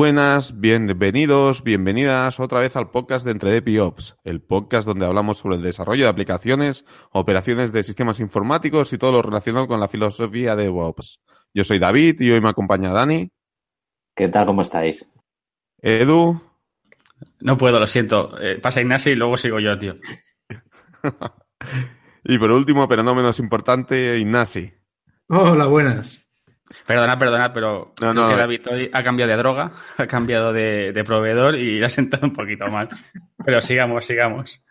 Buenas, bienvenidos, bienvenidas otra vez al podcast de Entre y Ops, el podcast donde hablamos sobre el desarrollo de aplicaciones, operaciones de sistemas informáticos y todo lo relacionado con la filosofía de DevOps. Yo soy David y hoy me acompaña Dani. ¿Qué tal? ¿Cómo estáis? Edu. No puedo, lo siento. Eh, pasa Ignacio y luego sigo yo, tío. y por último, pero no menos importante, Ignasi. Hola, buenas. Perdona, perdona, pero creo que David hoy ha cambiado de droga, ha cambiado de, proveedor y le ha sentado un poquito mal. Pero sigamos, sigamos.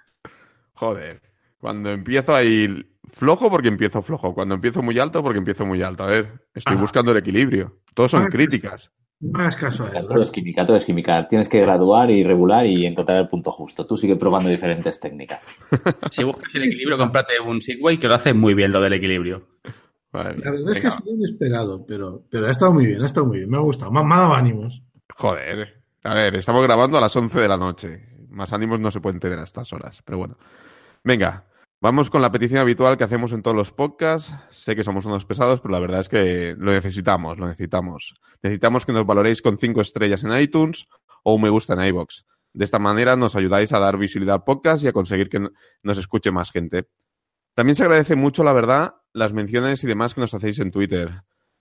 Joder, cuando empiezo ahí flojo porque empiezo flojo, cuando empiezo muy alto porque empiezo muy alto. A ver, estoy buscando el equilibrio. Todos son críticas. No hagas caso a él. Todo es química, todo es química. Tienes que graduar y regular y encontrar el punto justo. Tú sigue probando diferentes técnicas. si buscas el equilibrio, cómprate un Segway que lo hace muy bien lo del equilibrio la verdad es que ha sido inesperado, pero, pero ha estado muy bien, ha estado muy bien, me ha gustado, me, ha dado ánimos. Joder, a ver, estamos grabando a las 11 de la noche, más ánimos no se pueden tener a estas horas, pero bueno. Venga, vamos con la petición habitual que hacemos en todos los podcasts. Sé que somos unos pesados, pero la verdad es que lo necesitamos, lo necesitamos. Necesitamos que nos valoréis con 5 estrellas en iTunes o un me gusta en iBox. De esta manera nos ayudáis a dar visibilidad al podcast y a conseguir que nos escuche más gente. También se agradece mucho, la verdad, las menciones y demás que nos hacéis en Twitter.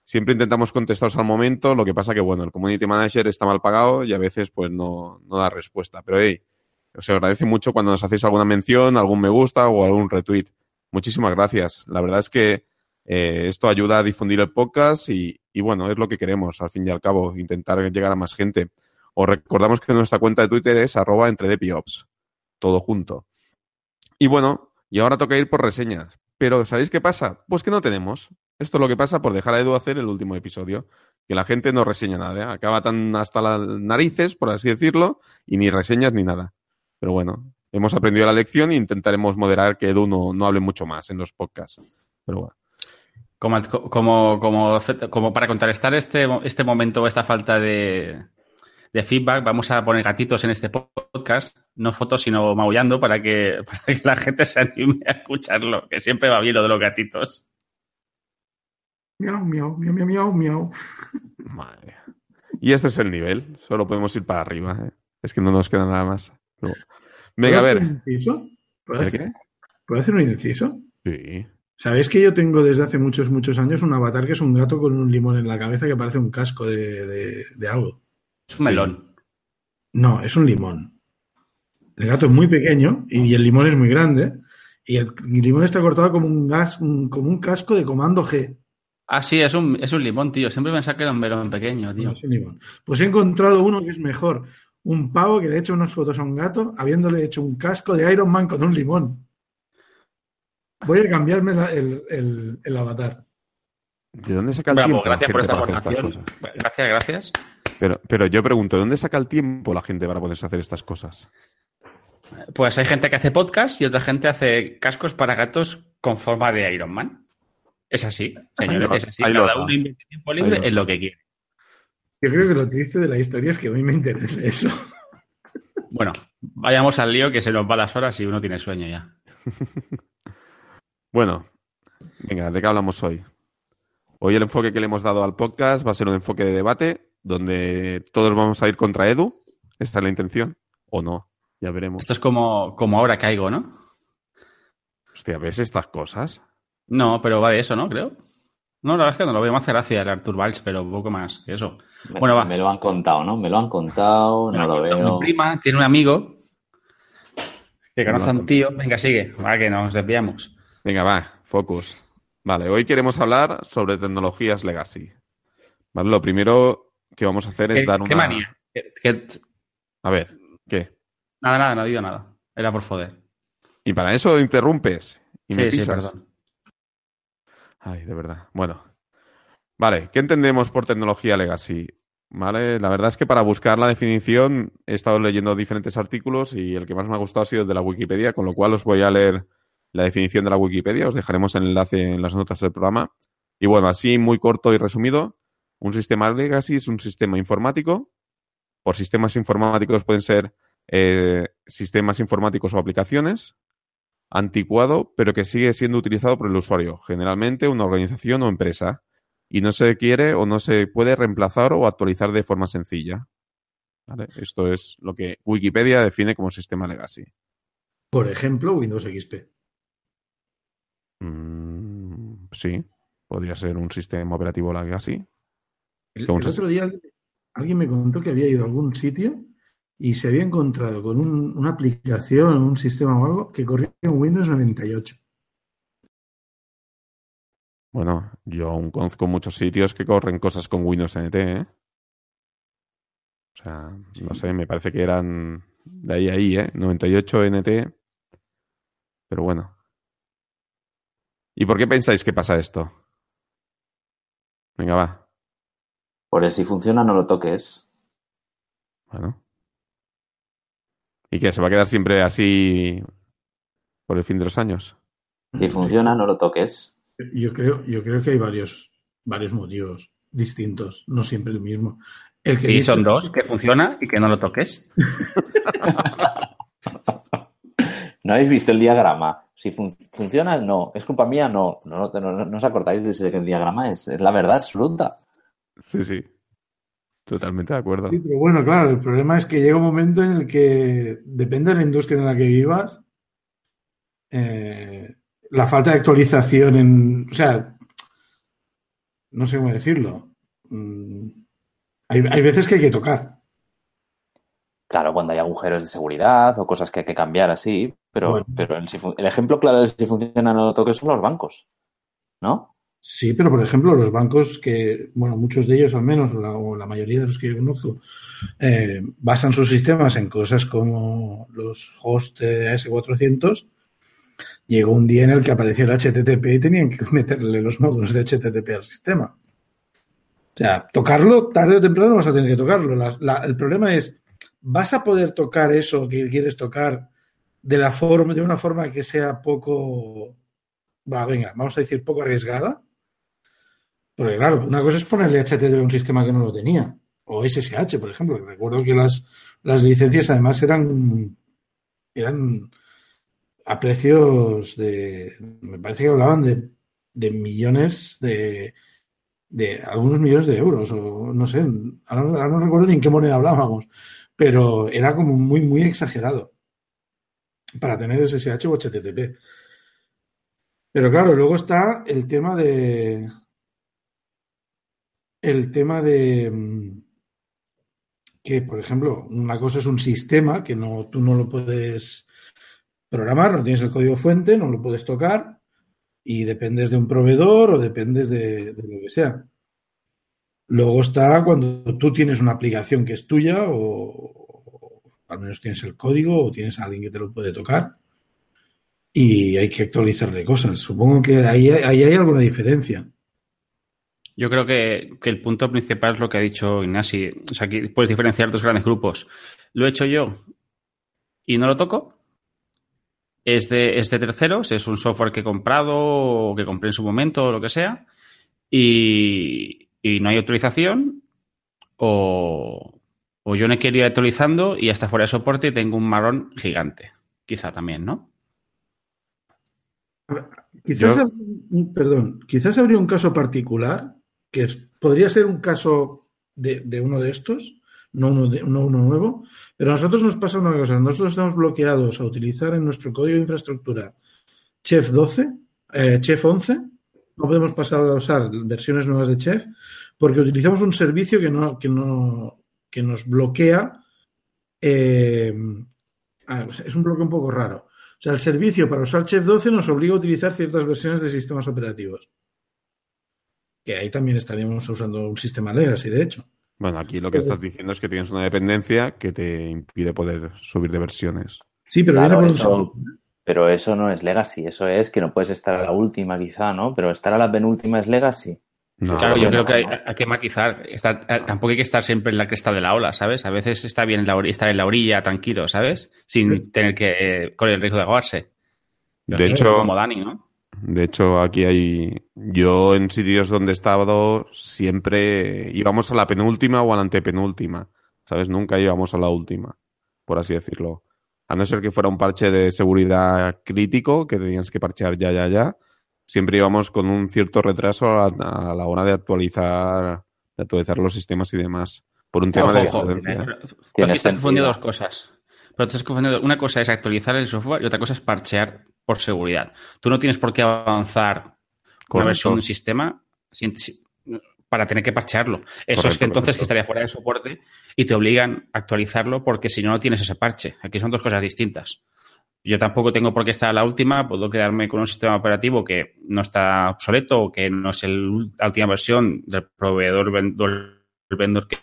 Siempre intentamos contestaros al momento, lo que pasa que, bueno, el Community Manager está mal pagado y a veces pues no, no da respuesta. Pero, hey, os agradece mucho cuando nos hacéis alguna mención, algún me gusta o algún retweet. Muchísimas gracias. La verdad es que eh, esto ayuda a difundir el podcast y, y, bueno, es lo que queremos, al fin y al cabo, intentar llegar a más gente. Os recordamos que nuestra cuenta de Twitter es arroba entre todo junto. Y bueno, y ahora toca ir por reseñas. Pero ¿sabéis qué pasa? Pues que no tenemos. Esto es lo que pasa por dejar a Edu hacer el último episodio. Que la gente no reseña nada. ¿eh? Acaba tan hasta las narices, por así decirlo, y ni reseñas ni nada. Pero bueno, hemos aprendido la lección e intentaremos moderar que Edu no, no hable mucho más en los podcasts. Pero bueno. Como, como, como, como para contrarrestar este, este momento, esta falta de, de feedback, vamos a poner gatitos en este podcast, no fotos, sino maullando para que, para que la gente se anime a escucharlo, que siempre va bien lo de los gatitos. Miau, miau, miau, miau, miau, miau. Madre. Y este es el nivel, solo podemos ir para arriba, ¿eh? es que no nos queda nada más. Venga, a ver. Un inciso? ¿Puedo, hacer, ¿Puedo hacer un inciso? Sí. ¿Sabéis que yo tengo desde hace muchos, muchos años un avatar que es un gato con un limón en la cabeza que parece un casco de, de, de algo? Es un melón. No, es un limón. El gato es muy pequeño y el limón es muy grande. Y el, limón está cortado como un gas, como un casco de comando G. Ah, sí, es un, es un limón, tío. Siempre pensaba que era un melón pequeño, tío. es un limón. Pues he encontrado uno que es mejor. Un pavo que le ha hecho unas fotos a un gato habiéndole hecho un casco de Iron Man con un limón. Voy a cambiarme el, el, avatar. ¿De dónde saca el tiempo? Gracias por esta aportación. Gracias, gracias. Pero, pero yo pregunto, ¿dónde saca el tiempo la gente para poderse hacer estas cosas? Pues hay gente que hace podcast y otra gente hace cascos para gatos con forma de Iron Man. Es así, señores, es así. Cada uno invierte tiempo libre en lo que quiere. Yo creo que lo triste de la historia es que a mí me interesa eso. Bueno, vayamos al lío que se nos va las horas y uno tiene sueño ya. bueno, venga, ¿de qué hablamos hoy? Hoy el enfoque que le hemos dado al podcast va a ser un enfoque de debate donde todos vamos a ir contra Edu. ¿Esta es la intención? ¿O no? Ya veremos. Esto es como, como ahora caigo, ¿no? Hostia, ¿ves estas cosas? No, pero va de eso, ¿no? Creo. No, la verdad es que no lo veo más gracia el Artur Valls, pero un poco más que eso. Me, bueno, va. Me lo han contado, ¿no? Me lo han contado, no lo veo. Mi prima tiene un amigo que conoce a un tío. Venga, sigue, para que nos desviamos. Venga, va, focus. Vale, hoy queremos hablar sobre tecnologías legacy. Vale, lo primero que vamos a hacer es dar una... ¿Qué manía? A ver, ¿qué? Nada, nada, no digo nada. Era por foder. Y para eso interrumpes y sí, Sí, perdón. Ay, de verdad. Bueno. Vale, ¿qué entendemos por tecnología legacy? Vale, la verdad es que para buscar la definición he estado leyendo diferentes artículos y el que más me ha gustado ha sido el de la Wikipedia, con lo cual os voy a leer la definición de la Wikipedia. Os dejaremos el enlace en las notas del programa. Y bueno, así muy corto y resumido, un sistema legacy es un sistema informático. Por sistemas informáticos pueden ser eh, sistemas informáticos o aplicaciones. Anticuado, pero que sigue siendo utilizado por el usuario, generalmente una organización o empresa. y no se quiere o no se puede reemplazar o actualizar de forma sencilla. ¿Vale? Esto es lo que Wikipedia define como sistema legacy. Por ejemplo, Windows XP. Mm, sí, podría ser un sistema operativo legacy. El, ¿Cómo el se- otro día alguien me contó que había ido a algún sitio y se había encontrado con un- una aplicación, un sistema o algo que corría en Windows 98. Bueno, yo aún conozco muchos sitios que corren cosas con Windows NT, ¿eh? O sea, no sé, me parece que eran de ahí a ahí, ¿eh? 98 NT. Pero bueno. ¿Y por qué pensáis que pasa esto? Venga, va. Por el si funciona, no lo toques. Bueno. ¿Y qué? ¿Se va a quedar siempre así por el fin de los años? Si funciona, no lo toques. Yo creo, yo creo que hay varios, varios motivos distintos, no siempre el mismo. El que Sí, dice- son dos, que funciona y que no lo toques. ¿No habéis visto el diagrama? Si fun- funciona, no. ¿Es culpa mía? No. No, no, no- no os acordáis de ese diagrama? Es, es la verdad absoluta. Sí, sí. Totalmente de acuerdo. Sí, pero bueno, claro, el problema es que llega un momento en el que, depende de la industria en la que vivas, eh, la falta de actualización en. O sea, no sé cómo decirlo. Mm, Hay, hay veces que hay que tocar. Claro, cuando hay agujeros de seguridad o cosas que hay que cambiar así, pero, Bueno. pero el, el ejemplo claro de si funciona no lo toques son los bancos, ¿no? Sí, pero por ejemplo, los bancos que, bueno, muchos de ellos al menos, o la, o la mayoría de los que yo conozco, eh, basan sus sistemas en cosas como los hosts de AS400. Llegó un día en el que apareció el HTTP y tenían que meterle los módulos de HTTP al sistema. O sea, tocarlo tarde o temprano vas a tener que tocarlo. La- la- el problema es, ¿vas a poder tocar eso que quieres tocar de la forma, de una forma que sea poco, va, venga, vamos a decir poco arriesgada? Porque claro, una cosa es ponerle HTTP a un sistema que no lo tenía. O SSH, por ejemplo. Recuerdo que las, las licencias además eran, eran a precios de. Me parece que hablaban de, de millones de, de. algunos millones de euros. O no sé. Ahora, ahora no recuerdo ni en qué moneda hablábamos. Pero era como muy, muy exagerado. Para tener SSH o HTTP. Pero claro, luego está el tema de el tema de mm, que, por ejemplo, una cosa es un sistema que no, tú no lo puedes programar, no tienes el código fuente, no lo puedes tocar y dependes de un proveedor o dependes de, lo que sea. Luego está cuando tú tienes una aplicación que es tuya o, o al menos tienes el código o tienes a alguien que te lo puede tocar y hay que actualizarle cosas. Supongo que ahí, ahí hay alguna diferencia. Yo creo que, que el punto principal es lo que ha dicho Ignasi. O sea, aquí puedes diferenciar dos grandes grupos. Lo he hecho yo y no lo toco. Es de, es de terceros, es un software que he comprado o que compré en su momento o lo que sea. Y, y no hay autorización. O, o yo no he querido ir actualizando y hasta fuera de soporte y tengo un marrón gigante. Quizá también, ¿no? Quizás, Yo- perdón, quizás habría un caso particular que podría ser un caso de, uno de estos, no uno, nuevo, pero a nosotros nos pasa una cosa, nosotros estamos bloqueados a utilizar en nuestro código de infraestructura Chef 12, eh, Chef 11, no podemos pasar a usar versiones nuevas de Chef porque utilizamos un servicio que, no, que, no, que nos bloquea, eh, es un bloqueo un poco raro. O sea, el servicio para usar Chef 12 nos obliga a utilizar ciertas versiones de sistemas operativos. Que ahí también estaríamos usando un sistema legacy, de hecho. Bueno, aquí lo que estás diciendo es que tienes una dependencia que te impide poder subir de versiones. Sí, pero Claro, eso-. Pero eso no es legacy, eso es que no puedes estar a la última quizá, ¿no? Pero estar a la penúltima es legacy. No, Claro, yo creo que hay, hay que matizar. Estar- eh, tampoco hay que estar siempre en la cresta de la ola, ¿sabes? A veces está bien en la ori- estar en la orilla, tranquilo, ¿sabes? Sin tener que eh, correr el riesgo de ahogarse. de hecho, Como Dani, ¿no? De hecho, aquí hay. Yo en sitios donde he estado siempre íbamos a la penúltima o a la antepenúltima. ¿Sabes? Nunca íbamos a la última, por así decirlo. A no ser que fuera un parche de seguridad crítico que tenías que parchear ya, ya, ya. siempre íbamos con un cierto retraso a, a la hora de actualizar, de actualizar los sistemas y demás. Por un tema Ojo, de ojo, licencia. pero- pero Aquí Tiene estás confundiendo sentido. dos cosas. Pero te estás confundiendo. Una cosa es actualizar el software y otra cosa es parchear por seguridad. Tú no tienes por qué avanzar una Correcto. versión de un sistema sin- para tener que parchearlo. Eso es que entonces correcto. que estaría fuera de soporte y te obligan a actualizarlo porque si no, no tienes ese parche. Aquí son dos cosas distintas. Yo tampoco tengo por qué estar a la última, puedo quedarme con un sistema operativo que no está obsoleto o que no es el- la última versión del proveedor vendor, el vendor que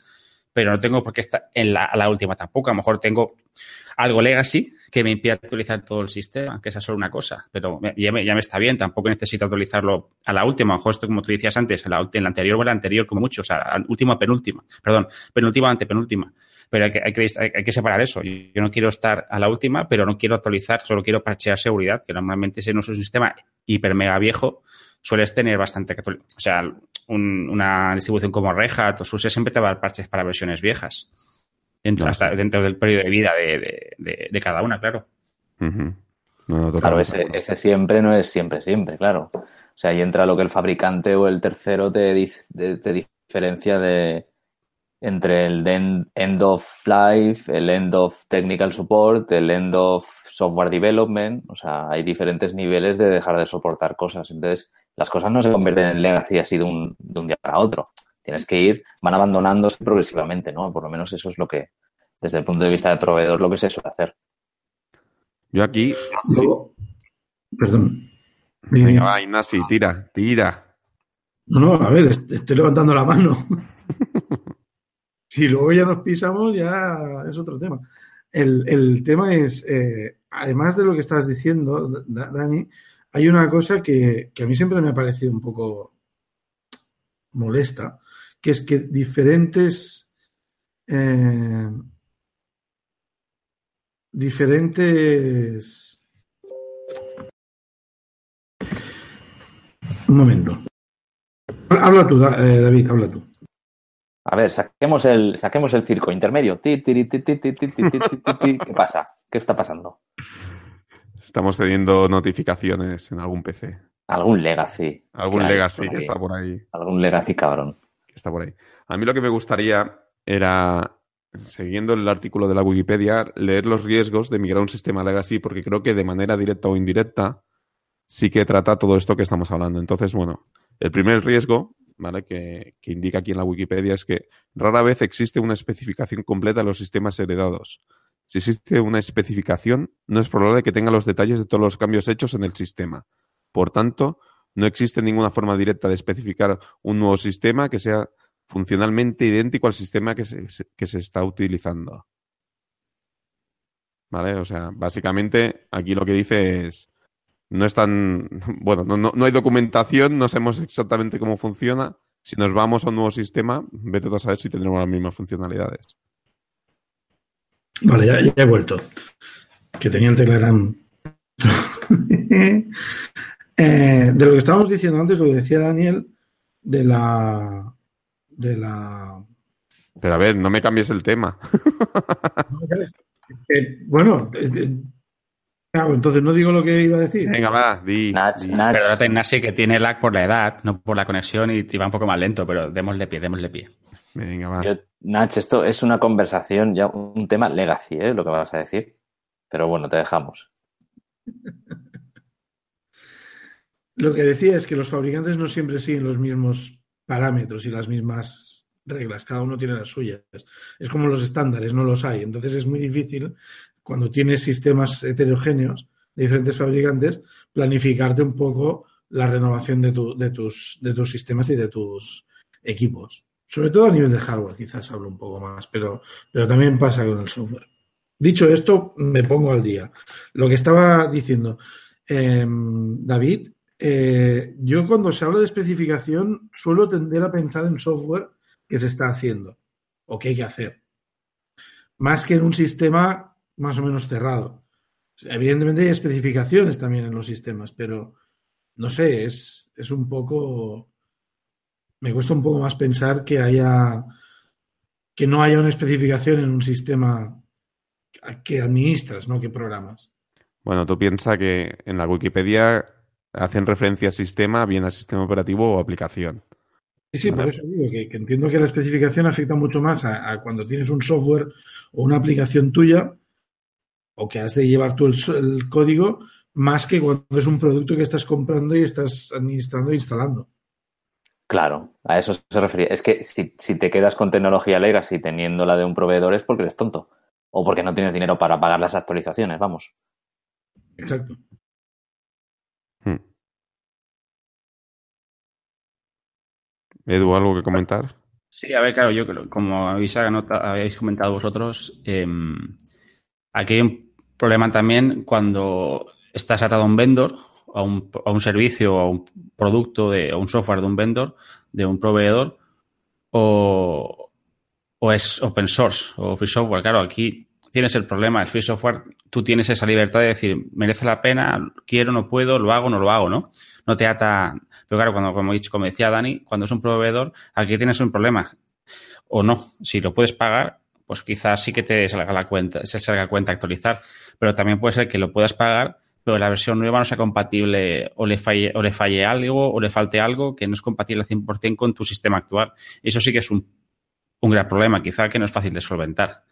pero no tengo por qué estar en la, a la última tampoco. A lo mejor tengo algo legacy que me impide actualizar todo el sistema, que esa es solo una cosa, pero ya me, ya me está bien, tampoco necesito actualizarlo a la última. A lo mejor esto, como tú decías antes, en la, anterior o en la anterior, como mucho, o sea, última, penúltima, perdón, penúltima, antepenúltima. Pero hay que, hay, que, separar eso. Yo yo no quiero estar a la última, pero no quiero actualizar, solo quiero parchear seguridad, que normalmente si no es un sistema hiper mega viejo, sueles tener bastante. O sea, un- una distribución como Red Hat o SUSE siempre te va a dar parches para versiones viejas. Dentro, No, hasta sí. dentro del periodo de vida de, de- de- de cada una, claro. Ujú. No, no, Claro, ese, ese siempre no es siempre, siempre, claro. O sea, ahí entra lo que el fabricante o el tercero te, te, te diferencia de entre el de en- end of life, el end of technical support, el end of software development. O sea, hay diferentes niveles de dejar de soportar cosas. Entonces, las cosas no se convierten en legacy así de un, de un día para otro. Tienes que ir, van abandonándose progresivamente, ¿no? Por lo menos eso es lo que, desde el punto de vista del proveedor, lo que se suele hacer. Yo aquí. Luego- Perdón. Venga, va, Ignasi, tira, tira. No, no, a ver, est- estoy levantando la mano. si luego ya nos pisamos, ya es otro tema. El, el tema es, eh, además de lo que estás diciendo, Da- Dani, hay una cosa que, que, a mí siempre me ha parecido un poco molesta, que es que diferentes, eh, diferentes... Un momento. Habla tú, eh, David, habla tú. A ver, saquemos el, saquemos el circo intermedio. ¿Qué pasa? ¿Qué está pasando? Estamos teniendo notificaciones en algún PC. Algún legacy. Algún que legacy que está por ahí. Algún legacy cabrón. que está por ahí. A mí lo que me gustaría era, siguiendo el artículo de la Wikipedia, leer los riesgos de migrar a un sistema legacy, porque creo que de manera directa o indirecta sí que trata todo esto que estamos hablando. Entonces, bueno, el primer riesgo, ¿vale? Que, que indica aquí en la Wikipedia es que rara vez existe una especificación completa de los sistemas heredados. Si existe una especificación, no es probable que tenga los detalles de todos los cambios hechos en el sistema. Por tanto, no existe ninguna forma directa de especificar un nuevo sistema que sea funcionalmente idéntico al sistema que se, está utilizando. ¿Vale? O sea, básicamente aquí lo que dice es, no es tan, bueno, no, no, no hay documentación, no sabemos exactamente cómo funciona. Si nos vamos a un nuevo sistema, vete a saber si tendremos las mismas funcionalidades. Vale ya, ya he vuelto que tenía el Telegram Eh, de lo que estábamos diciendo antes lo que decía Daniel de la de la Pero a ver, no me cambies el tema. Eh, bueno eh, eh, claro, entonces no digo lo que iba a decir Venga, va, di. Nach, di. Nach. Pero ahora ten Nasi que tiene lag por la edad, no por la conexión y, y va un poco más lento, pero démosle pie, démosle pie. Venga, va. Yo- Nach, esto es una conversación, ya un tema legacy, ¿eh? Lo que vas a decir. Pero bueno, te dejamos. Lo que decía es que los fabricantes no siempre siguen los mismos parámetros y las mismas reglas, cada uno tiene las suyas. Es como los estándares, no los hay. Entonces es muy difícil, cuando tienes sistemas heterogéneos de diferentes fabricantes, planificarte un poco la renovación de, tu- de tus, de tus sistemas y de tus equipos. Sobre todo a nivel de hardware, quizás hablo un poco más, pero, pero también pasa con el software. Dicho esto, me pongo al día. Lo que estaba diciendo, em, David, eh, yo cuando se habla de especificación suelo tender a pensar en software que se está haciendo o que hay que hacer, más que en un sistema más o menos cerrado. Evidentemente hay especificaciones también en los sistemas, pero no sé, es, es un poco... Me cuesta un poco más pensar que haya que no haya una especificación en un sistema que administras, no que programas. Bueno, tú piensas que en la Wikipedia hacen referencia al sistema, bien al sistema operativo o aplicación. Sí, sí, por eso digo que, entiendo que la especificación afecta mucho más a, cuando tienes un software o una aplicación tuya o que has de llevar tú el, código más que cuando es un producto que estás comprando y estás administrando e instalando. Claro, a eso se refería. Es que si, si te quedas con tecnología legacy teniendo la de un proveedor es porque eres tonto o porque no tienes dinero para pagar las actualizaciones, vamos. Exacto. Hmm. Edu, ¿algo que comentar? Sí, a ver, claro, yo creo, como habéis, habéis comentado vosotros, em, aquí hay un problema también cuando estás atado a un vendor, a un, a un servicio, a un producto, de, a un software de un vendor, de un proveedor, o, o es open source o free software. Claro, aquí tienes el problema, el free software, tú tienes esa libertad de decir, merece la pena, quiero, no puedo, lo hago, no lo hago, ¿no? No te ata. Pero claro, cuando, como, como decía Dani, cuando es un proveedor, aquí tienes un problema. O no, si lo puedes pagar, pues quizás sí que te salga la cuenta, se salga cuenta actualizar. Pero también puede ser que lo puedas pagar, pero la versión nueva no sea compatible o le falle, o le falle algo o le falte algo que no es compatible al 100% con tu sistema actual. Eso sí que es un, un gran problema, quizá que no es fácil de solventar.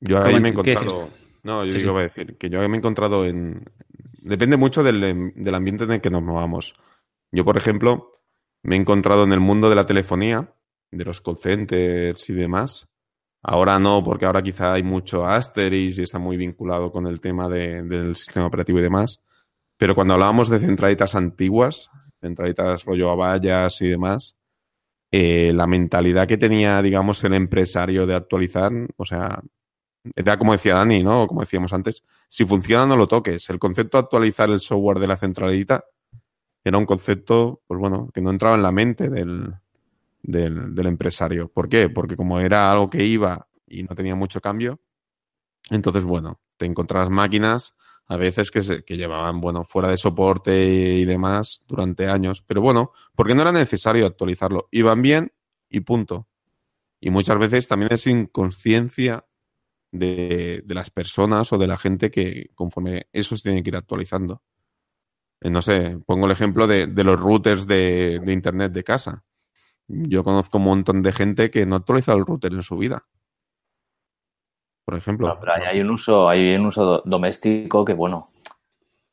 Yo ahí me he encontrado. No, yo digo, voy a decir que yo me he encontrado en. Depende mucho del, del ambiente en el que nos movamos. Yo, por ejemplo, me he encontrado en el mundo de la telefonía, de los call centers y demás. Ahora no, porque ahora quizá hay mucho Asterix y está muy vinculado con el tema de, del sistema operativo y demás. Pero cuando hablábamos de centralitas antiguas, centralitas rollo a vallas y demás, eh, la mentalidad que tenía, digamos, el empresario de actualizar, o sea, era como decía Dani, ¿no? Como decíamos antes, si funciona no lo toques. El concepto de actualizar el software de la centralita era un concepto, pues bueno, que no entraba en la mente del, del, empresario. ¿Por qué? Porque como era algo que iba y no tenía mucho cambio, entonces, bueno, te encontrabas máquinas a veces que, se, que llevaban, bueno, fuera de soporte y demás durante años, pero bueno, porque no era necesario actualizarlo. Iban bien y punto. Y muchas veces también es inconsciencia de, las personas o de la gente que conforme eso se tiene que ir actualizando. Eh, no sé, pongo el ejemplo de, los routers de, Internet de casa. Yo conozco un montón de gente que no ha actualizado el router en su vida. Por ejemplo. pero hay un uso, hay un uso doméstico que, bueno,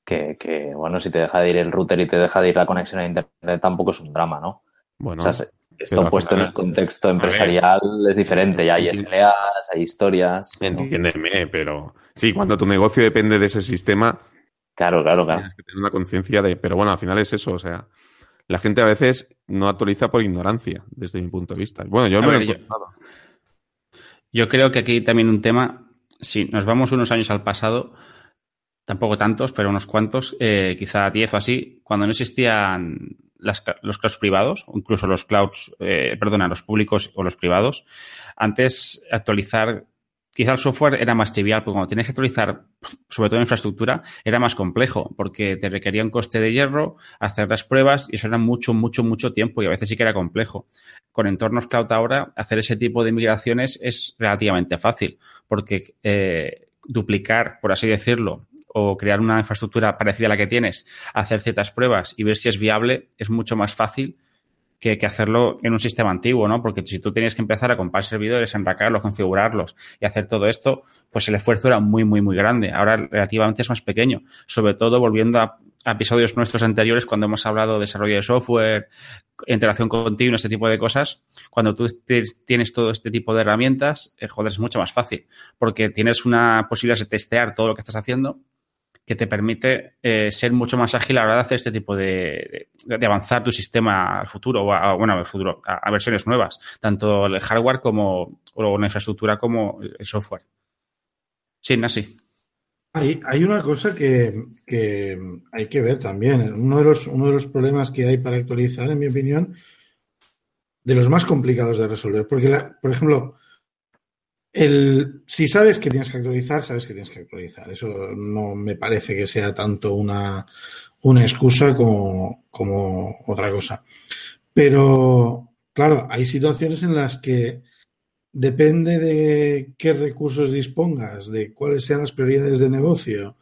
que, que, bueno, si te deja de ir el router y te deja de ir la conexión a Internet tampoco es un drama, ¿no? Bueno. Esto puesto en el contexto empresarial es diferente. Ya hay SLAs, hay historias. Entiéndeme, pero sí, cuando tu negocio depende de ese sistema. Claro, claro, claro. Tienes que tener una conciencia de. Pero bueno, al final es eso. O sea, la gente a veces no actualiza por ignorancia, desde mi punto de vista. Bueno, yo me lo he encontrado. Yo, creo que aquí también un tema. Si nos vamos unos años al pasado, tampoco tantos, pero unos cuantos, eh, quizá 10 o así, cuando no existían los clouds privados, incluso los clouds, eh, perdona, los públicos o los privados, antes actualizar, quizá el software era más trivial, porque cuando tienes que actualizar, sobre todo infraestructura, era más complejo, porque te requería un coste de hierro, hacer las pruebas, y eso era mucho, mucho, mucho tiempo, y a veces sí que era complejo. Con entornos cloud ahora, hacer ese tipo de migraciones es relativamente fácil, porque eh, duplicar, por así decirlo, o crear una infraestructura parecida a la que tienes, hacer ciertas pruebas y ver si es viable, es mucho más fácil que, hacerlo en un sistema antiguo, ¿no? Porque si tú tienes que empezar a comprar servidores, enracarlos, configurarlos y hacer todo esto, pues el esfuerzo era muy, muy, muy grande. Ahora relativamente es más pequeño. Sobre todo volviendo a, episodios nuestros anteriores cuando hemos hablado de desarrollo de software, interacción continua, este tipo de cosas. Cuando tú tienes todo este tipo de herramientas, eh, joder, es mucho más fácil porque tienes una posibilidad de testear todo lo que estás haciendo que te permite eh, ser mucho más ágil a la hora de hacer este tipo de, de, avanzar tu sistema al futuro, o a, bueno, al futuro, a, versiones nuevas, tanto el hardware como o la infraestructura como el software. Sí, así. Hay, hay una cosa que, que, hay que ver también. Uno de, los, uno de los problemas que hay para actualizar, en mi opinión, de los más complicados de resolver. Porque, por ejemplo, el, si sabes que tienes que actualizar, sabes que tienes que actualizar. Eso no me parece que sea tanto una, una excusa como, como otra cosa. Pero, claro, hay situaciones en las que depende de qué recursos dispongas, de cuáles sean las prioridades de negocio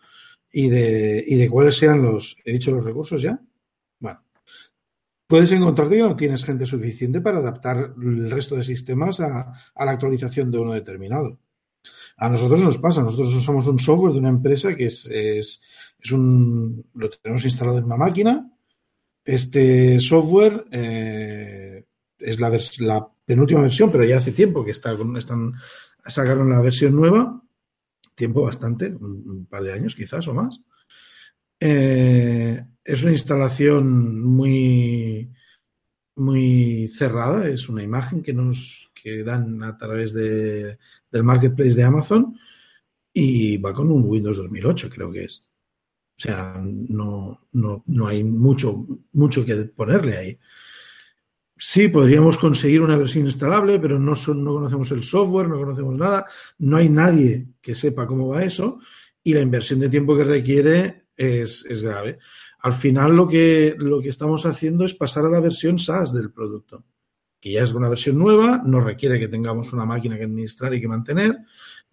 y de, y de cuáles sean los, he dicho los recursos ya. Puedes encontrarte que no tienes gente suficiente para adaptar el resto de sistemas a, la actualización de uno determinado. A nosotros nos pasa, nosotros somos un software de una empresa que es, es, es un, lo tenemos instalado en una máquina. Este software eh, es la, la penúltima versión, pero ya hace tiempo que está están, sacaron la versión nueva, tiempo bastante, un par de años quizás o más. Eh, es una instalación muy, muy cerrada, es una imagen que nos que dan a través de, del marketplace de Amazon y va con un Windows 2008, creo que es. O sea, no, no, no hay mucho, mucho que ponerle ahí. Sí, podríamos conseguir una versión instalable, pero no, son, no conocemos el software, no conocemos nada, no hay nadie que sepa cómo va eso y la inversión de tiempo que requiere es, grave. Al final lo que, lo que estamos haciendo es pasar a la versión SaaS del producto, que ya es una versión nueva, no requiere que tengamos una máquina que administrar y que mantener,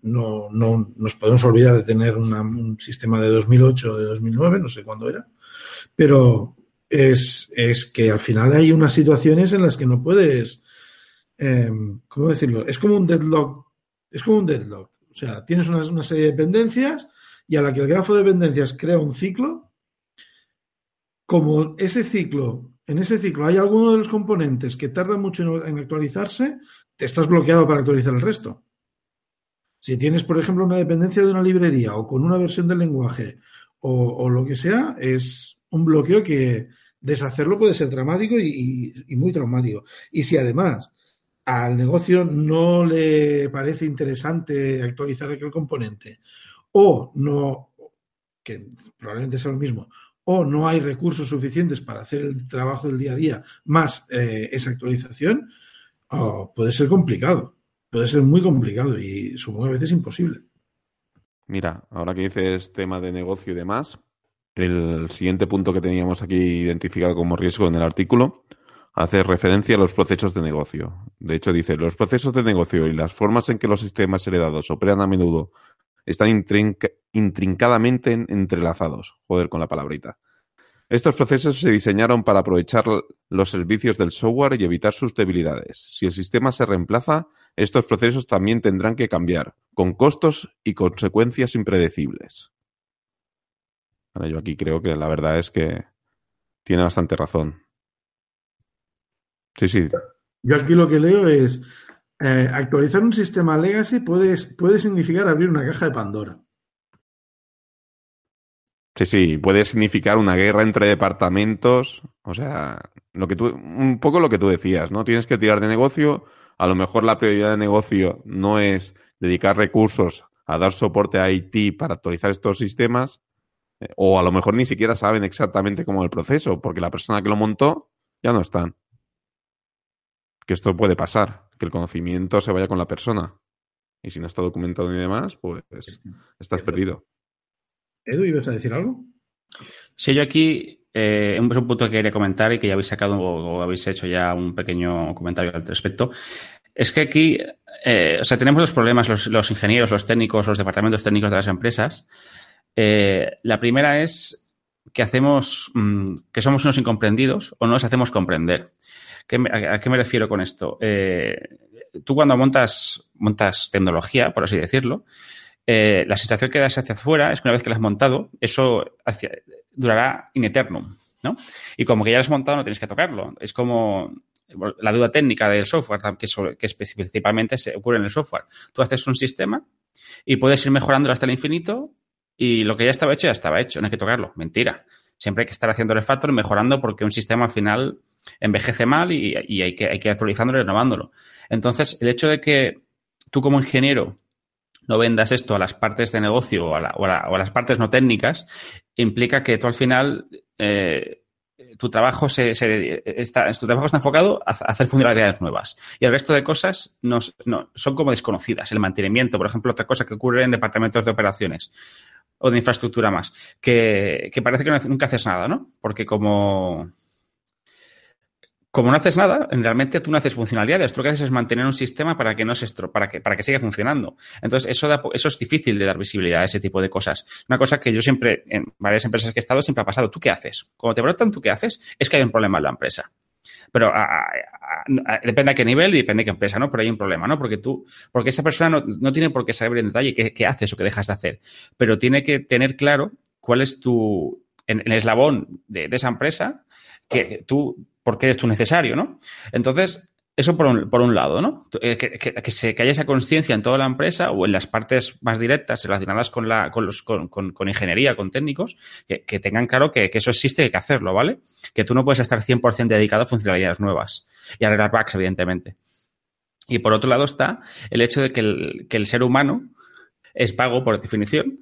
no, no nos podemos olvidar de tener un sistema de 2008 o de 2009, no sé cuándo era, pero es, es que al final hay unas situaciones en las que no puedes, eh, ¿cómo decirlo? Es como un deadlock, es como un deadlock. O sea, tienes una, una serie de dependencias y a la que el grafo de dependencias crea un ciclo, como ese ciclo, en ese ciclo hay alguno de los componentes que tarda mucho en, actualizarse, te estás bloqueado para actualizar el resto. Si tienes, por ejemplo, una dependencia de una librería o con una versión del lenguaje o, lo que sea, es un bloqueo que deshacerlo puede ser dramático y, y, muy traumático. Y si además al negocio no le parece interesante actualizar aquel componente o no, que probablemente sea lo mismo, o no hay recursos suficientes para hacer el trabajo del día a día más eh, esa actualización, oh, puede ser complicado. Puede ser muy complicado y supongo que a veces imposible. Mira, ahora que dices tema de negocio y demás, el siguiente punto que teníamos aquí identificado como riesgo en el artículo hace referencia a los procesos de negocio. De hecho, dice, los procesos de negocio y las formas en que los sistemas heredados operan a menudo están intrinca intrincadamente entrelazados. Joder con la palabrita. Estos procesos se diseñaron para aprovechar los servicios del software y evitar sus debilidades. Si el sistema se reemplaza, estos procesos también tendrán que cambiar, con costos y consecuencias impredecibles. Ahora, yo aquí creo que la verdad es que tiene bastante razón. Sí, sí. Yo aquí lo que leo es eh, actualizar un sistema legacy puede, puede significar abrir una caja de Pandora. Sí, sí, puede significar una guerra entre departamentos, o sea, lo que tú, un poco lo que tú decías, ¿no? Tienes que tirar de negocio, a lo mejor la prioridad de negocio no es dedicar recursos a dar soporte a IT para actualizar estos sistemas, eh, o a lo mejor ni siquiera saben exactamente cómo es el proceso, porque la persona que lo montó ya no están. Que esto puede pasar, que el conocimiento se vaya con la persona. Y si no está documentado ni demás, pues estás perdido. Edu, ¿ibas a decir algo? Sí, yo aquí eh, es un punto que quería comentar y que ya habéis sacado o, o habéis hecho ya un pequeño comentario al respecto. Es que aquí, eh, o sea, tenemos dos problemas los, los, ingenieros, los técnicos, los departamentos técnicos de las empresas. Eh, la primera es que hacemos, mmm, que somos unos incomprendidos o no nos hacemos comprender. ¿Qué me, a, qué me refiero con esto? Eh, tú cuando montas, montas tecnología, por así decirlo, eh, la sensación que das hacia afuera es que una vez que la has montado, eso durará in eternum, ¿no? Y como que ya lo has montado, no tienes que tocarlo. Es como la duda técnica del software, que, sobre, que principalmente se ocurre en el software. Tú haces un sistema y puedes ir mejorándolo hasta el infinito y lo que ya estaba hecho, ya estaba hecho. No hay que tocarlo. Mentira. Siempre hay que estar haciendo refactor y mejorando porque un sistema al final envejece mal y, hay, que, hay que actualizándolo y renovándolo. Entonces, el hecho de que tú como ingeniero no vendas esto a las partes de negocio o a, las partes no técnicas, implica que tú al final eh, tu trabajo se, está, tu trabajo está enfocado a, hacer funcionalidades nuevas y el resto de cosas no, son como desconocidas. El mantenimiento, por ejemplo, otra cosa que ocurre en departamentos de operaciones o de infraestructura más, que, que parece que nunca haces nada, ¿no? Porque como como no haces nada, realmente tú no haces funcionalidades, tú lo que haces es mantener un sistema para que no se para que, para que siga funcionando. Entonces, eso, da, eso es difícil de dar visibilidad a ese tipo de cosas. Una cosa que yo siempre, en varias empresas que he estado, siempre ha pasado. ¿Tú qué haces? Cuando te brotan, ¿tú qué haces? Es que hay un problema en la empresa. Pero a, a, a, depende a qué nivel y depende de qué empresa, ¿no? Pero hay un problema, ¿no? Porque tú, porque esa persona no, no tiene por qué saber en detalle qué, qué, haces o qué dejas de hacer, pero tiene que tener claro cuál es tu, en, el eslabón de, esa empresa, que tú porque eres tú necesario, ¿no? Entonces, eso por un, por un lado, ¿no? Que, que, que, se, que haya esa conciencia en toda la empresa o en las partes más directas relacionadas con, la, con, los, con, con, con ingeniería, con técnicos, que, tengan claro que, eso existe y hay que hacerlo, ¿vale? Que tú no puedes estar 100% dedicado a funcionalidades nuevas y arreglar bugs, evidentemente. Y por otro lado está el hecho de que el, que el ser humano es pago por definición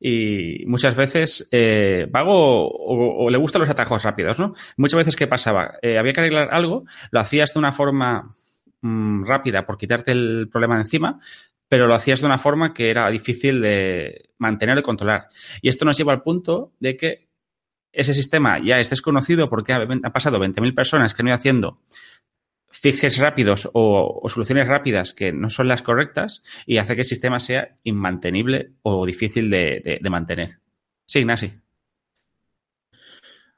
y muchas veces eh, vago o, le gustan los atajos rápidos, ¿no? Muchas veces, ¿qué pasaba? Eh, había que arreglar algo, lo hacías de una forma mmm, rápida por quitarte el problema de encima, pero lo hacías de una forma que era difícil de mantener y controlar. Y esto nos lleva al punto de que ese sistema ya es desconocido porque ha, ha pasado 20.000 personas que no ido haciendo fijes rápidos o, soluciones rápidas que no son las correctas y hace que el sistema sea inmantenible o difícil de, mantener. Sí, Ignasi.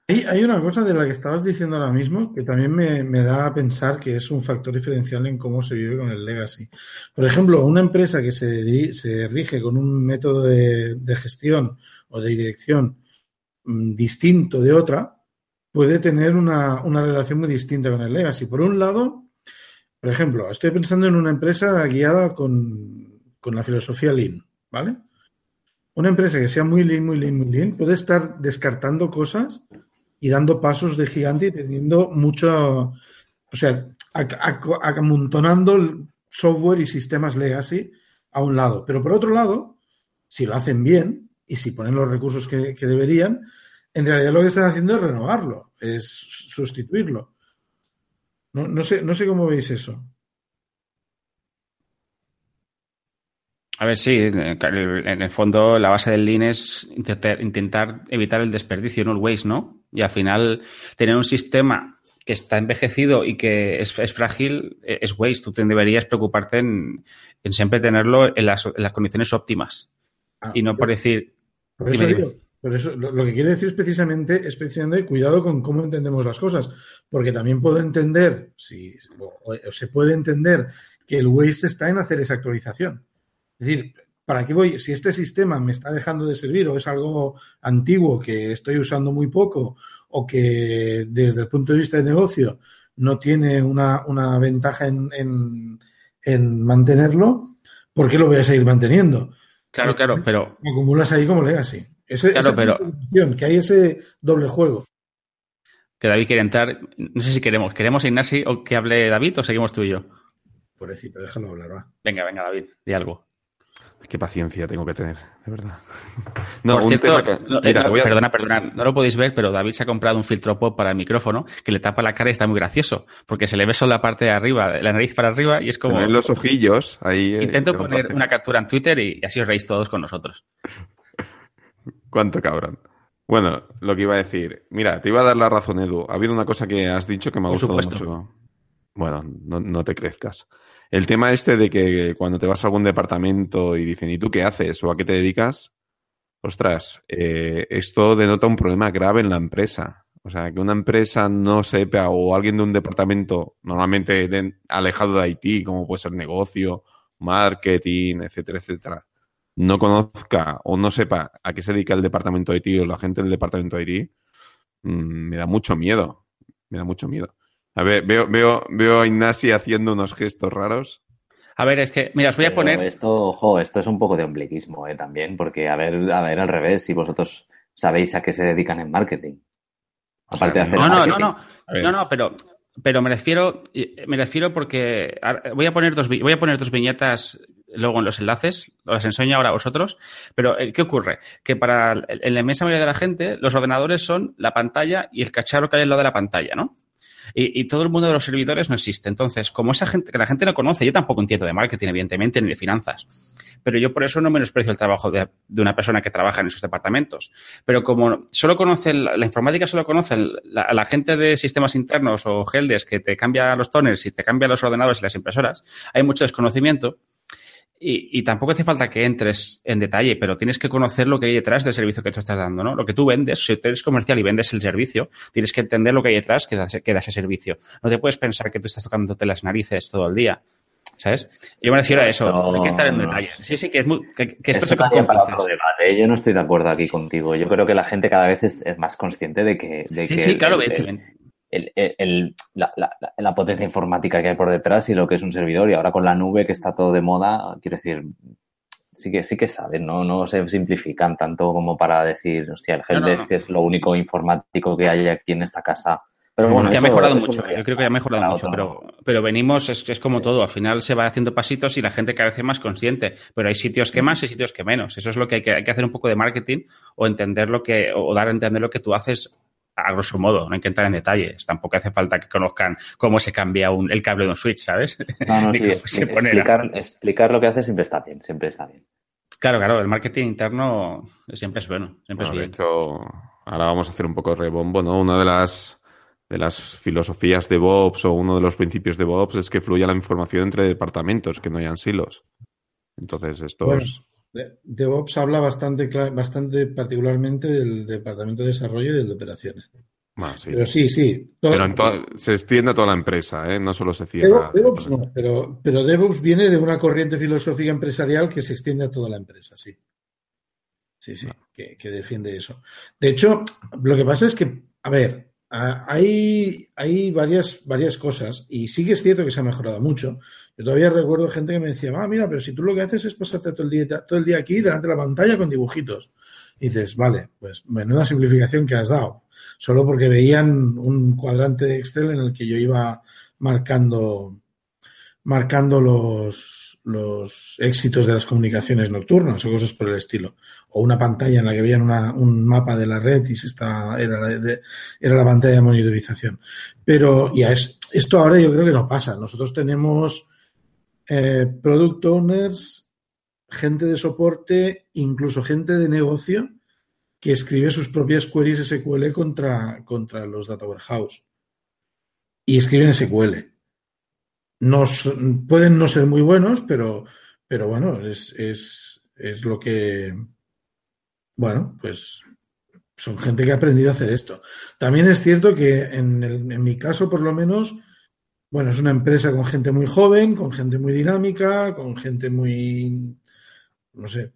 Hay, una cosa de la que estabas diciendo ahora mismo que también me, da a pensar que es un factor diferencial en cómo se vive con el legacy. Por ejemplo, una empresa que se, se rige con un método de, gestión o de dirección mmm, distinto de otra, puede tener una, una, relación muy distinta con el legacy. Por un lado, por ejemplo, estoy pensando en una empresa guiada con, con la filosofía Lean, ¿vale? Una empresa que sea muy lean, muy lean, muy lean, puede estar descartando cosas y dando pasos de gigante y teniendo mucho, o sea, amontonando software y sistemas legacy a un lado. Pero por otro lado, si lo hacen bien y si ponen los recursos que, que deberían, en realidad lo que están haciendo es renovarlo, es sustituirlo. No, no, sé, no sé cómo veis eso. A ver, sí, en el fondo la base del Lean es intentar, evitar el desperdicio, no el waste, ¿no? Y al final tener un sistema que está envejecido y que es, es frágil es waste. Tú te deberías preocuparte en, en siempre tenerlo en las, en las condiciones óptimas. Ah, y no por decir... Por eso digo, por eso, lo, lo, que quiere decir es precisamente, es precisamente cuidado con cómo entendemos las cosas, porque también puedo entender, si, o, o, se puede entender que el waste está en hacer esa actualización. Es decir, ¿para qué voy? Si este sistema me está dejando de servir o es algo antiguo que estoy usando muy poco o que desde el punto de vista de negocio no tiene una, una ventaja en, en, en, mantenerlo, ¿por qué lo voy a seguir manteniendo? Claro, claro, pero... Acumulas ahí como legacy. Ese, claro, pero que hay ese doble juego. Que David quiere entrar. No sé si queremos. ¿Queremos Ignasi o que hable David o seguimos tú y yo? Pobrecito, déjalo hablar, va. Venga, venga, David, di algo. Qué paciencia tengo que tener, de verdad. No, Por un cierto, tema que, no, mira, no, a... Perdona, perdona, no lo podéis ver, pero David se ha comprado un filtro pop para el micrófono que le tapa la cara y está muy gracioso, porque se le ve solo la parte de arriba, la nariz para arriba y es como... Se ven los ojillos ahí. Intento eh, poner parte. una captura en Twitter y, y así os reís todos con nosotros. Cuánto cabrón. Bueno, lo que iba a decir. Mira, te iba a dar la razón, Edu. Ha habido una cosa que has dicho que me ha gustado mucho. Bueno, no, no, te crezcas. El tema este de que cuando te vas a algún departamento y dicen, ¿y tú qué haces? ¿O a qué te dedicas? Ostras, eh, esto denota un problema grave en la empresa. O sea, que una empresa no sepa o alguien de un departamento normalmente alejado de Haití, como puede ser negocio, marketing, etcétera, etcétera, no conozca o no sepa a qué se dedica el departamento de IT o la gente del departamento de IT, mmm, me da mucho miedo. Me da mucho miedo. A ver, veo, veo, veo a Ignasi haciendo unos gestos raros. A ver, es que, mira, os voy a poner. Pero esto, ojo, esto es un poco de ombliguismo, ¿eh? También, porque, a ver, a ver, al revés, si vosotros sabéis a qué se dedican en marketing. Aparte o sea, de hacer no, marketing. no, no, no, no, pero, pero me refiero, me refiero porque voy a poner dos, voy a poner dos viñetas luego en los enlaces, os enseño ahora a vosotros, pero eh, ¿qué ocurre? Que para en la inmensa mayoría de la gente los ordenadores son la pantalla y el cacharro que hay al lado de la pantalla, ¿no? Y, todo el mundo de los servidores no existe. Entonces, como esa gente, que la gente no conoce, yo tampoco entiendo de marketing, evidentemente, ni de finanzas. Pero yo por eso no menosprecio el trabajo de, una persona que trabaja en esos departamentos. Pero como solo conoce, la, la informática solo conoce la, la, gente de sistemas internos o heldes que te cambia los toners y te cambia los ordenadores y las impresoras, hay mucho desconocimiento. Y, y, tampoco hace falta que entres en detalle, pero tienes que conocer lo que hay detrás del servicio que tú estás dando, ¿no? Lo que tú vendes, si tú eres comercial y vendes el servicio, tienes que entender lo que hay detrás que da, que da ese servicio. No te puedes pensar que tú estás tocándote las narices todo el día. ¿Sabes? Yo me refiero a eso, no, hay que entrar en no. detalle. Sí, sí, que, es muy, que, que esto se para otro debate. ¿eh? Yo no estoy de acuerdo aquí contigo. Yo creo que la gente cada vez es, es más consciente de que. De sí, que sí, claro, el, el, el, la, la, la, potencia informática que hay por detrás y lo que es un servidor. Y ahora con la nube que está todo de moda, quiero decir, sí que, sí que saben, ¿no? No se simplifican tanto como para decir, hostia, el helpdesk no, no, no. es lo único informático que hay aquí en esta casa. Pero bueno, que ha mejorado eso, mucho. Yo creo que ha mejorado mucho, pero, pero venimos, es, es como todo. Al final se va haciendo pasitos y la gente cada vez es más consciente. Pero hay sitios que más y sitios que menos. Eso es lo que hay que, hay que hacer un poco de marketing o entender lo que, o dar a entender lo que tú haces a grosso modo, no hay que entrar en detalles. Tampoco hace falta que conozcan cómo se cambia un, el cable de un switch, ¿sabes? No, no, sí, explicar, explicar, lo que hace siempre está bien, siempre está bien. Claro, claro, el marketing interno siempre es bueno, siempre bueno, es bien. De hecho, ahora vamos a hacer un poco de rebombo, ¿no? Una de las de las filosofías de DevOps o uno de los principios de DevOps es que fluya la información entre departamentos, que no hayan silos. Entonces, esto bueno, es... DevOps habla bastante, bastante particularmente del departamento de desarrollo y del de operaciones. Ah, sí. Pero sí, sí. Todo, pero se extiende a toda la empresa, ¿eh? no solo se cierra. DevOps no, pero, pero DevOps viene de una corriente filosófica empresarial que se extiende a toda la empresa, sí. Sí, sí, ah. que, que defiende eso. De hecho, lo que pasa es que, a ver, hay, hay varias, varias cosas y sí que es cierto que se ha mejorado mucho. Yo todavía recuerdo gente que me decía, ah, mira, pero si tú lo que haces es pasarte todo el día, todo el día aquí delante de la pantalla con dibujitos. Y dices, vale, pues menuda simplificación que has dado. Solo porque veían un cuadrante de Excel en el que yo iba marcando, marcando los, los éxitos de las comunicaciones nocturnas o cosas por el estilo. O una pantalla en la que veían una, un mapa de la red y se está, era, la de, era la pantalla de monitorización. Pero ya es, esto ahora yo creo que no pasa. Nosotros tenemos eh, product owners, gente de soporte, incluso gente de negocio que escribe sus propias queries SQL contra, contra los data warehouse. Y escriben SQL no, pueden no ser muy buenos, pero, pero bueno, es, es, es lo que, bueno, pues son gente que ha aprendido a hacer esto. También es cierto que en mi caso, por lo menos, bueno, es una empresa con gente muy joven, con gente muy dinámica, con gente muy, no sé.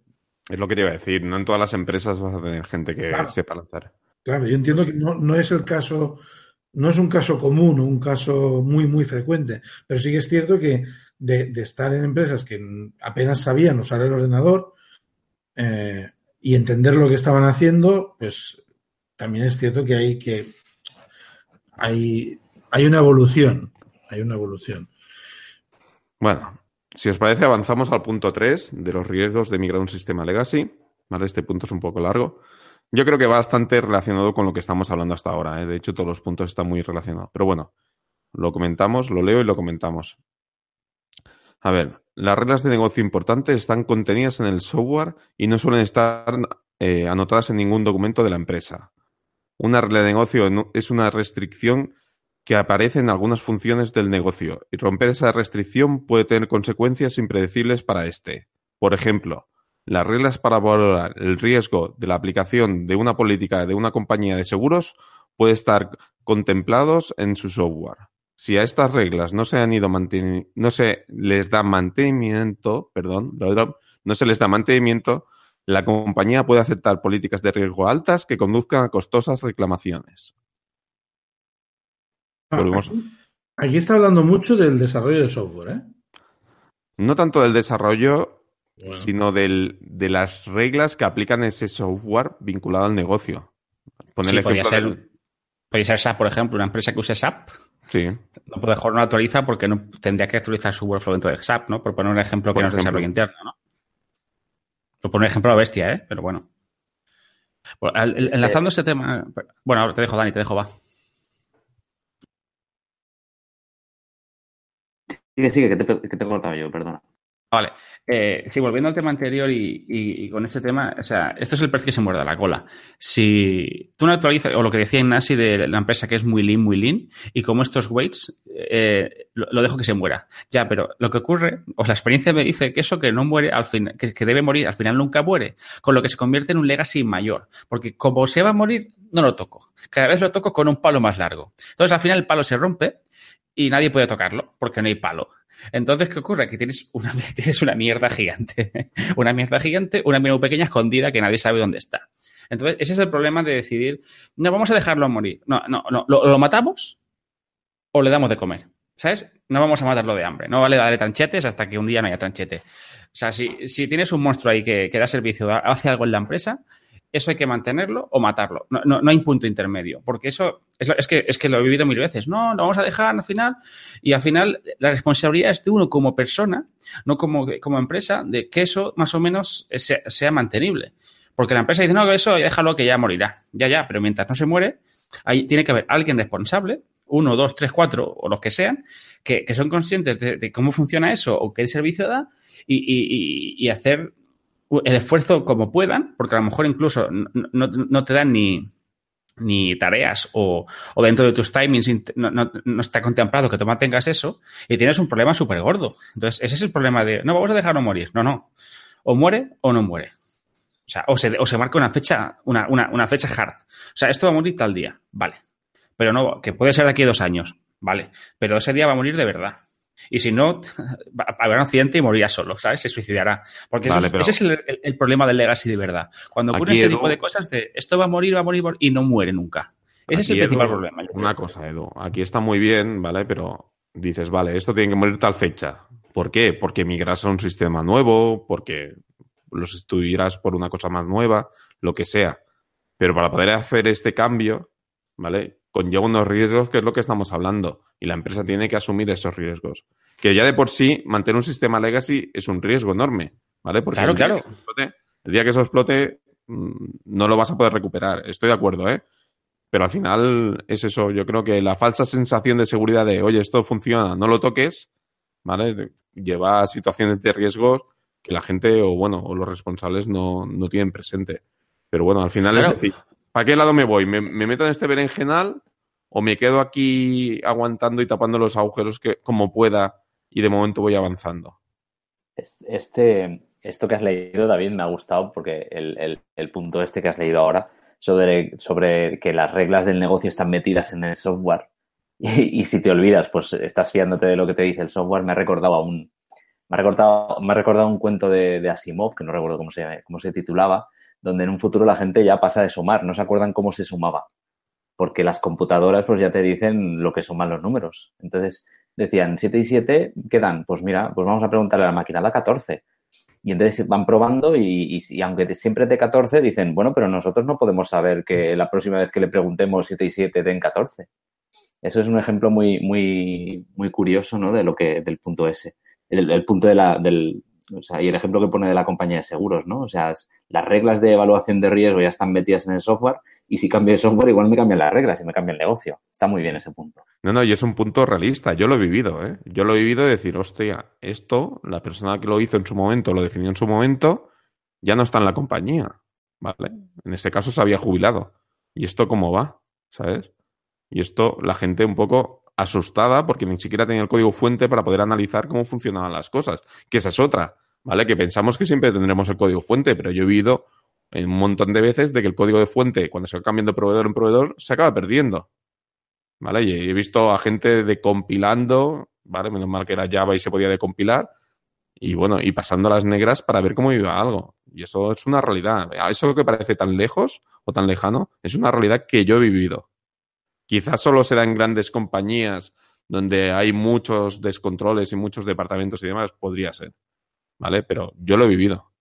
Es lo que te iba a decir, no en todas las empresas vas a tener gente que claro. sepa lanzar. Claro, yo entiendo que no, no es el caso no es un caso común o un caso muy, muy frecuente, pero sí que es cierto que de, de estar en empresas que apenas sabían usar el ordenador eh, y entender lo que estaban haciendo, pues también es cierto que hay que hay, hay una evolución. Hay una evolución. Bueno, si os parece, avanzamos al punto 3 de los riesgos de migrar un sistema legacy. ¿Vale? Este punto es un poco largo. Yo creo que va bastante relacionado con lo que estamos hablando hasta ahora. ¿eh? De hecho, todos los puntos están muy relacionados. Pero bueno, lo comentamos, lo leo y lo comentamos. A ver, las reglas de negocio importantes están contenidas en el software y no suelen estar eh, anotadas en ningún documento de la empresa. Una regla de negocio es una restricción que aparece en algunas funciones del negocio y romper esa restricción puede tener consecuencias impredecibles para este. Por ejemplo, las reglas para valorar el riesgo de la aplicación de una política de una compañía de seguros puede estar contemplados en su software. Si a estas reglas no se han ido no se les da mantenimiento, perdón, no se les da mantenimiento, la compañía puede aceptar políticas de riesgo altas que conduzcan a costosas reclamaciones. Ah, aquí, está hablando mucho del desarrollo de software, ¿eh? No tanto del desarrollo, bueno. sino del, de las reglas que aplican ese software vinculado al negocio. Poner sí, podría ser, del... podría ser SAP, por ejemplo, una empresa que use SAP. Sí. No puede mejor no actualiza porque no tendría que actualizar su workflow dentro de SAP, ¿no? Por poner un ejemplo que por no es desarrollo interno, ¿no? Por poner un ejemplo a bestia, ¿eh? Pero bueno. bueno enlazando ese tema. Bueno, ahora te dejo, Dani, te dejo, va. Sigue, sigue, que te, que he cortado yo, perdona. Vale. Eh, sí, volviendo al tema anterior y, con este tema, o sea, esto es el pez que se muerde la cola. Si tú no actualizas, o lo que decía Ignasi de la empresa que es muy lean, muy lean, y como estos weights, eh, lo, dejo que se muera. Ya, pero lo que ocurre, o la experiencia me dice que eso que no muere al que, que debe morir, al final nunca muere, con lo que se convierte en un legacy mayor. Porque como se va a morir, no lo toco. Cada vez lo toco con un palo más largo. Entonces al final el palo se rompe y nadie puede tocarlo, porque no hay palo. Entonces, ¿qué ocurre? Que tienes una, tienes una mierda gigante. una mierda gigante, una mierda pequeña escondida que nadie sabe dónde está. Entonces, ese es el problema de decidir, no, vamos a dejarlo morir. No, no, no. ¿Lo, lo matamos o le damos de comer? ¿Sabes? No vamos a matarlo de hambre. No vale darle tranchetes hasta que un día no haya tranchete. O sea, si, si tienes un monstruo ahí que, que da servicio, hace algo en la empresa, eso hay que mantenerlo o matarlo. No, no, no hay punto intermedio. Porque eso es, lo- es que, es que lo he vivido mil veces. No, lo vamos a dejar al final. Y al final la responsabilidad es de uno como persona, no como, como empresa, de que eso más o menos sea, sea mantenible. Porque la empresa dice, no, eso déjalo que ya morirá. Ya, ya, pero mientras no se muere, ahí tiene que haber alguien responsable, uno, dos, tres, cuatro o los que sean, que, que son conscientes de, de cómo funciona eso o qué servicio da y- y- y hacer el esfuerzo como puedan, porque a lo mejor incluso no, no- te dan ni, ni tareas o, o dentro de tus timings no, no- no está contemplado que tú mantengas eso y tienes un problema súper gordo. Entonces, ese es el problema de, no, vamos a dejarlo morir. No, no. O muere o no muere. O sea, o se, o se marca una fecha, una, una, una fecha hard. O sea, esto va a morir tal día. Vale. Pero no, que puede ser de aquí a dos años. Vale. Pero ese día va a morir de verdad. Y si no, haber un accidente y morirá solo, ¿sabes? Se suicidará. Porque eso es- pero- ese es el, el- el problema del legacy de verdad. Cuando ocurre Aquí, este Edu- tipo de cosas de esto va a morir, va a morir va a- y no muere nunca. Ese es el Aquí, principal problema. Una cosa, Edu. Aquí está muy bien, ¿vale? Pero dices, vale, esto tiene que morir tal fecha. ¿Por qué? Porque migras a un sistema nuevo, porque lo sustituirás por una cosa más nueva, lo que sea. Pero para poder hacer este cambio, ¿vale? Conlleva unos riesgos que es lo que estamos hablando. Y la empresa tiene que asumir esos riesgos. Que ya de por sí, mantener un sistema legacy es un riesgo enorme, ¿vale? Porque Claro, el día claro. que eso explote- el día que eso explote, mm, no lo vas a poder recuperar. Estoy de acuerdo, ¿eh? Pero al final es eso. Yo creo que la falsa sensación de seguridad de, oye, esto funciona, no lo toques, ¿vale? Lleva a situaciones de riesgos que la gente o, bueno, o los responsables no, no tienen presente. Pero bueno, al final Claro. es decir, ¿para qué lado me voy? ¿Me, me meto en este berenjenal o me quedo aquí aguantando y tapando los agujeros que, como pueda y de momento voy avanzando? Es- Este, esto que has leído, David, me ha gustado porque el, punto este que has leído ahora sobre, sobre que las reglas del negocio están metidas en el software y, y si te olvidas, pues estás fiándote de lo que te dice el software, me ha recordado a un, me ha recordado, me ha recordado un cuento de, de Asimov, que no recuerdo cómo se, cómo se titulaba, donde en un futuro la gente ya pasa de sumar, no se acuerdan cómo se sumaba, porque las computadoras pues ya te dicen lo que suman los números. Entonces decían 7 y 7, ¿qué dan? Pues mira, pues vamos a preguntarle a la máquina, da 14. Y entonces van probando y, y- aunque siempre es de 14, dicen, bueno, pero nosotros no podemos saber que la próxima vez que le preguntemos 7 y 7 den 14. Eso es un ejemplo muy, muy, muy curioso, ¿no? De lo que, del punto S. El, el punto de la, del, o sea, y el ejemplo que pone de la compañía de seguros, ¿no? O sea, las reglas de evaluación de riesgo ya están metidas en el software y si cambio de software igual me cambian las reglas y me cambia el negocio. Está muy bien ese punto. No, no, y es un punto realista. Yo lo he vivido, ¿eh? Yo lo he vivido de decir, hostia, esto, la persona que lo hizo en su momento, lo definió en su momento, ya no está en la compañía, ¿vale? En ese caso se había jubilado. ¿Y esto cómo va? ¿Sabes? Y esto, la gente un poco asustada porque ni siquiera tenía el código fuente para poder analizar cómo funcionaban las cosas. Que esa es otra, ¿vale? Que pensamos que siempre tendremos el código fuente, pero yo he vivido un montón de veces de que el código de fuente, cuando se va cambiando de proveedor en proveedor, se acaba perdiendo. ¿Vale? Y he visto a gente decompilando, ¿vale? Menos mal que era Java y se podía decompilar. Y bueno, y pasando las negras para ver cómo iba algo. Y eso es una realidad. Eso que parece tan lejos o tan lejano, es una realidad que yo he vivido. Quizás solo se da en grandes compañías donde hay muchos descontroles y muchos departamentos y demás, podría ser. ¿Vale? Pero yo lo he vivido.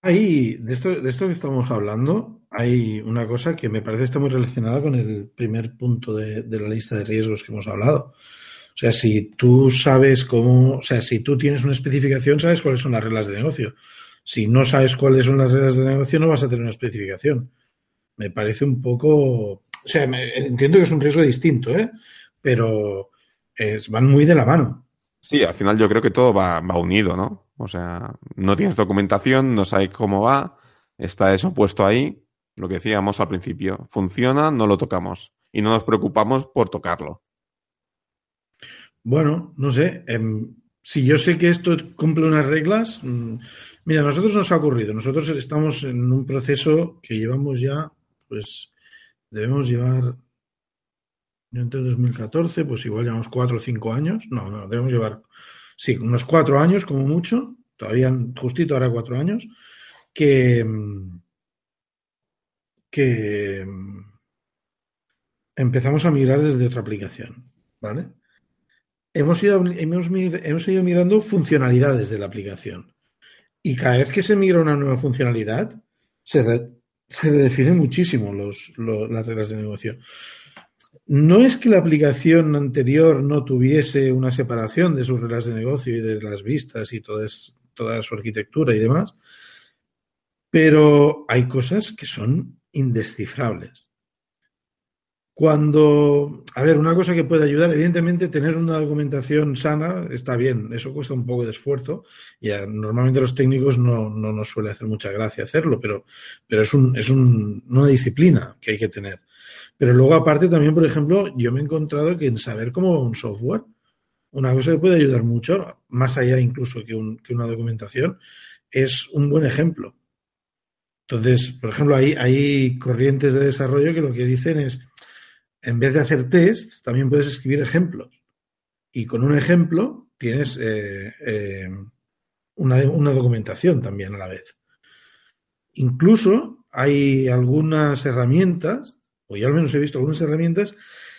Ahí, de esto, de esto que estamos hablando, hay una cosa que me parece está muy relacionada con el primer punto de, de la lista de riesgos que hemos hablado. O sea, si tú sabes cómo, o sea, si tú tienes una especificación, sabes cuáles son las reglas de negocio. Si no sabes cuáles son las reglas de negocio, no vas a tener una especificación. Me parece un poco, o sea, me- entiendo que es un riesgo distinto, ¿eh? Pero es, van muy de la mano. Sí, al final yo creo que todo va, va unido, ¿no? O sea, no tienes documentación, no sabes cómo va, está eso puesto ahí, lo que decíamos al principio, funciona, no lo tocamos y no nos preocupamos por tocarlo. Bueno, no sé. em, si yo sé que esto cumple unas reglas, mm, mira, a nosotros nos ha ocurrido. Nosotros estamos en un proceso que llevamos ya, pues debemos llevar, entre 2014, pues igual llevamos cuatro o cinco años. No, no, debemos llevar, sí, unos cuatro años como mucho. Todavía justito ahora cuatro años. Que, que empezamos a migrar desde otra aplicación, ¿vale? hemos ido, hemos, hemos ido mirando funcionalidades de la aplicación. Y cada vez que se migra una nueva funcionalidad, se, se redefinen muchísimo las reglas de negocio. No es que la aplicación anterior no tuviese una separación de sus reglas de negocio y de las vistas y toda, toda su arquitectura y demás, pero hay cosas que son indescifrables. Cuando, a ver, una cosa que puede ayudar, evidentemente, tener una documentación sana está bien, eso cuesta un poco de esfuerzo y normalmente los técnicos no, no nos suele hacer mucha gracia hacerlo, pero, pero es, un, es un- una disciplina que hay que tener. Pero luego, aparte, también, por ejemplo, yo me he encontrado que en saber cómo va un software, una cosa que puede ayudar mucho, más allá incluso que, un- que una documentación, es un buen ejemplo. Entonces, por ejemplo, hay, hay corrientes de desarrollo que lo que dicen es, en vez de hacer tests, también puedes escribir ejemplos. Y con un ejemplo tienes eh, eh, una, una documentación también a la vez. Incluso hay algunas herramientas, o yo al menos he visto algunas herramientas,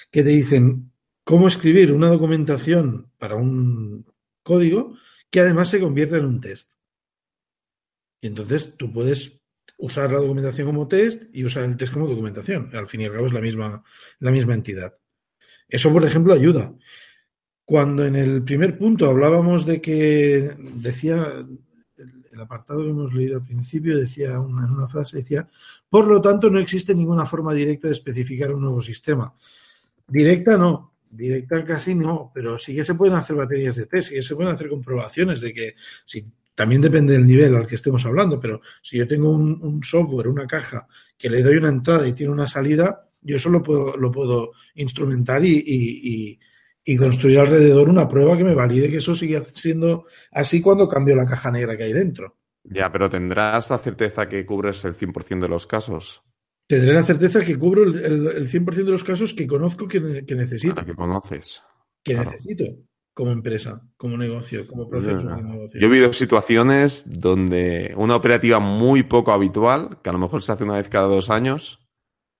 que te dicen cómo escribir una documentación para un código que además se convierte en un test. Y entonces tú puedes usar la documentación como test y usar el test como documentación. Al fin y al cabo es la misma, la misma entidad. Eso, por ejemplo, ayuda. Cuando en el primer punto hablábamos de que decía el, apartado que hemos leído al principio decía una, en una frase decía por lo tanto no existe ninguna forma directa de especificar un nuevo sistema directa no directa casi no pero sí que se pueden hacer baterías de test sí que se pueden hacer comprobaciones de que si también depende del nivel al que estemos hablando pero si yo tengo un, un software una caja que le doy una entrada y tiene una salida yo eso lo puedo, lo puedo instrumentar y, y, y y construir alrededor una prueba que me valide que eso sigue siendo así cuando cambio la caja negra que hay dentro. Ya, pero tendrás la certeza que cubres el 100% de los casos. Tendré la certeza que cubro el, el, el 100% de los casos que conozco que, que necesito. Para que conoces. Que Claro. necesito como empresa, como negocio, como proceso de negocio. Yo he vivido situaciones donde una operativa muy poco habitual, que a lo mejor se hace una vez cada dos años,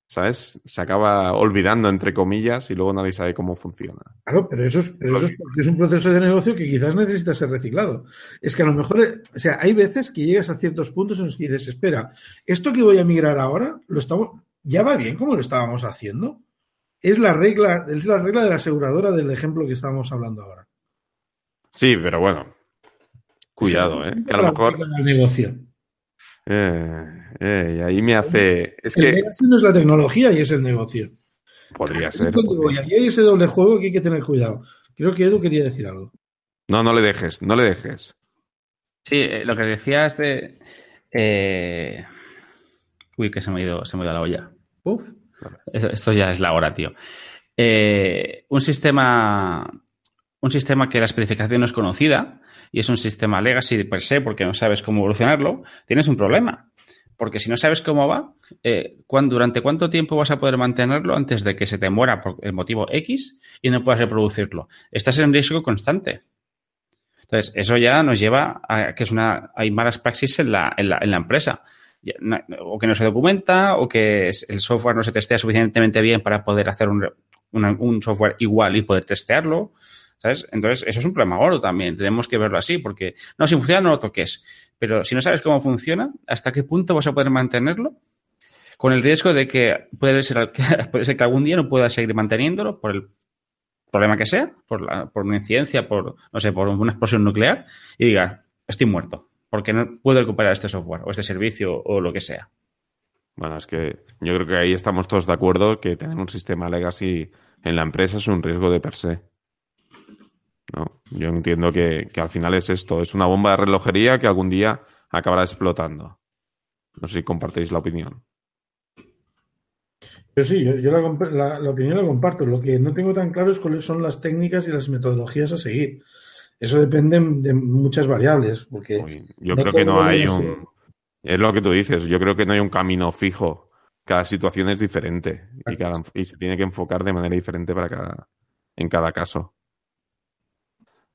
¿sabes? Se acaba olvidando, entre comillas, y luego nadie sabe cómo funciona. Claro, pero eso, es, pero eso es porque es un proceso de negocio que quizás necesita ser reciclado. Es que a lo mejor, o sea, hay veces que llegas a ciertos puntos en los que dices, espera, esto que voy a migrar ahora, lo estamos, ya va bien como lo estábamos haciendo. Es la regla, es la regla de la aseguradora del ejemplo que estábamos hablando ahora. Sí, pero bueno. Cuidado, ¿eh? Que a lo mejor. El negocio. Eh, eh, y ahí me hace. Es El que no es la tecnología y es el negocio. podría ser. podría- Aquí hay ese doble juego que hay que tener cuidado. Creo que Edu quería decir algo. No, no le dejes, no le dejes. Sí, eh, lo que decías de. eh, Uy, que se me ha ido, se me ha ido la olla. Uf. Esto ya es la hora, tío. Eh, un sistema. Un sistema que la especificación no es conocida y es un sistema legacy per se porque no sabes cómo evolucionarlo, tienes un problema. Porque si no sabes cómo va, eh, ¿cuán- ¿durante cuánto tiempo vas a poder mantenerlo antes de que se te muera por el motivo X y no puedas reproducirlo? Estás en riesgo constante. Entonces, eso ya nos lleva a que es una, hay malas praxis en la, en la, en la empresa. O que no se documenta, o que el software no se testea suficientemente bien para poder hacer un, un software igual y poder testearlo. ¿Sabes? Entonces, eso es un problema gordo también. Tenemos que verlo así, porque no, si funciona, no lo toques. Pero si no sabes cómo funciona, ¿hasta qué punto vas a poder mantenerlo? Con el riesgo de que puede ser, puede ser que algún día no puedas seguir manteniéndolo por el problema que sea, por, la, por una incidencia, por, no sé, por una explosión nuclear, y diga, estoy muerto, porque no puedo recuperar este software o este servicio o lo que sea. Bueno, es que yo creo que ahí estamos todos de acuerdo que tener un sistema legacy en la empresa es un riesgo de per se. ¿No? Yo entiendo que, que al final es esto, es una bomba de relojería que algún día acabará explotando. No sé si compartéis la opinión. Yo sí, yo, yo la, comp- la- la opinión la comparto. Lo que no tengo tan claro es cuáles son las técnicas y las metodologías a seguir. Eso depende de muchas variables, porque Uy, Yo no creo que no hay un... ser. Es lo que tú dices, yo creo que no hay un camino fijo. Cada situación es diferente y, cada- y se tiene que enfocar de manera diferente para cada, en cada caso.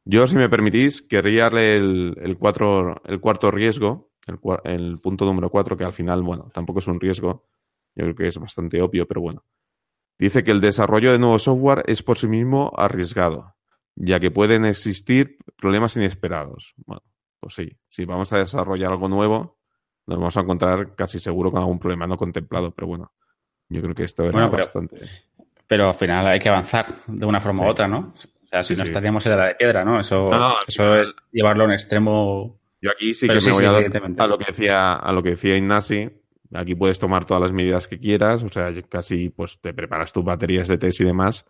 Yo, si me permitís, querría darle el, el, cuatro- el cuarto riesgo, el, el punto número cuatro, que al final, bueno, tampoco es un riesgo, yo creo que es bastante obvio, pero bueno. Dice que el desarrollo de nuevo software es por sí mismo arriesgado, ya que pueden existir problemas inesperados. Bueno, pues sí, si vamos a desarrollar algo nuevo, nos vamos a encontrar casi seguro con algún problema no contemplado, pero bueno, yo creo que esto era Bueno, pero- bastante. Pero al final hay que avanzar de una forma Sí. u otra, ¿no? Sea, si Sí, no sí. estaríamos en la edad de piedra, ¿no? Eso, No, no, al eso final- es llevarlo a un extremo. Yo aquí sí Pero que sí, me voy sí, a, a lo que decía a lo que decía Ignasi. Aquí puedes tomar todas las medidas que quieras, o sea, casi pues te preparas tus baterías de test y demás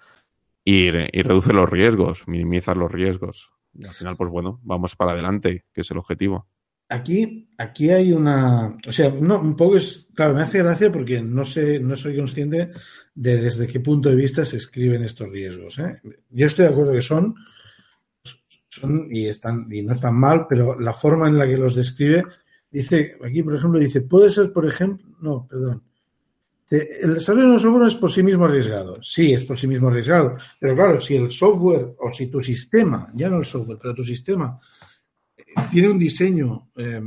y, y reduce los riesgos, minimizas los riesgos. Y al final, pues bueno, vamos para adelante, que es el objetivo. Aquí, aquí hay una, o sea, no, un poco es, claro, me hace gracia porque no sé, no soy consciente de desde qué punto de vista se escriben estos riesgos. ¿eh? Yo estoy de acuerdo que son, son y están y no están mal, pero la forma en la que los describe dice, aquí por ejemplo dice, puede ser, por ejemplo, no, perdón. El desarrollo de un software es por sí mismo arriesgado. Sí, es por sí mismo arriesgado. Pero claro, si el software o si tu sistema, ya no el software, pero tu sistema tiene un diseño eh,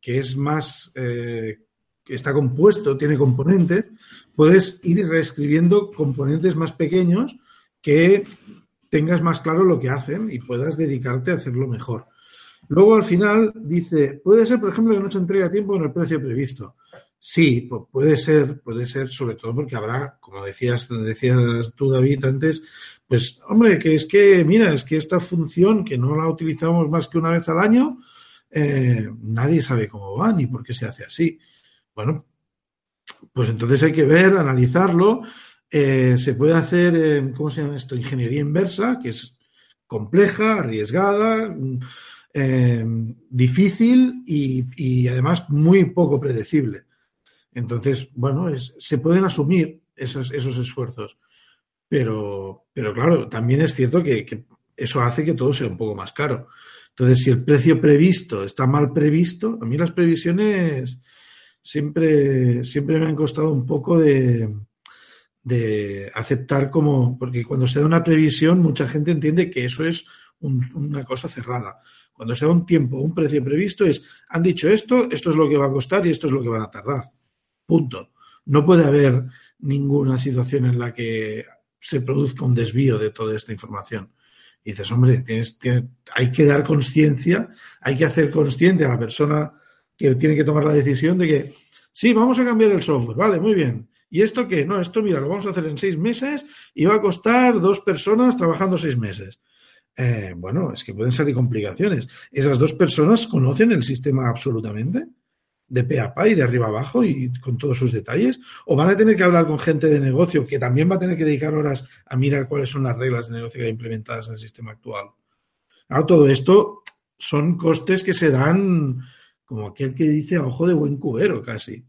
que es más, eh, que está compuesto, tiene componentes, puedes ir reescribiendo componentes más pequeños que tengas más claro lo que hacen y puedas dedicarte a hacerlo mejor. Luego al final dice, puede ser, por ejemplo, que no se entregue a tiempo en el precio previsto. Sí, pu- puede ser, puede ser, sobre todo porque habrá, como decías, decías tú, David, antes, pues, hombre, que es que, mira, es que esta función que no la utilizamos más que una vez al año, eh, nadie sabe cómo va ni por qué se hace así. Bueno, pues entonces hay que ver, analizarlo. Eh, se puede hacer, eh, ¿cómo se llama esto? Ingeniería inversa, que es compleja, arriesgada, mm, difícil y, además muy poco predecible. Entonces, bueno, es- se pueden asumir esos esfuerzos. Pero, pero claro, también es cierto que, eso hace que todo sea un poco más caro. Entonces, si el precio previsto está mal previsto, a mí las previsiones siempre, siempre me han costado un poco de, de aceptar como, porque cuando se da una previsión, mucha gente entiende que eso es un- una cosa cerrada. Cuando se da un tiempo, un precio previsto, es, han dicho esto, esto es lo que va a costar y esto es lo que van a tardar. Punto. No puede haber ninguna situación en la que se produzca un desvío de toda esta información. Y dices, hombre, tienes, tienes- hay que dar conciencia, hay que hacer consciente a la persona que tiene que tomar la decisión de que, sí, vamos a cambiar el software, vale, muy bien. ¿Y esto qué? No, esto, mira, lo vamos a hacer en seis meses y va a costar dos personas trabajando seis meses. Eh, bueno, es que pueden salir complicaciones. ¿Esas dos personas conocen el sistema absolutamente? De pe a pa y de arriba abajo y con todos sus detalles? ¿O van a tener que hablar con gente de negocio que también va a tener que dedicar horas a mirar cuáles son las reglas de negocio que hay implementadas en el sistema actual? Claro, todo esto son costes que se dan como aquel que dice a ojo de buen cubero casi.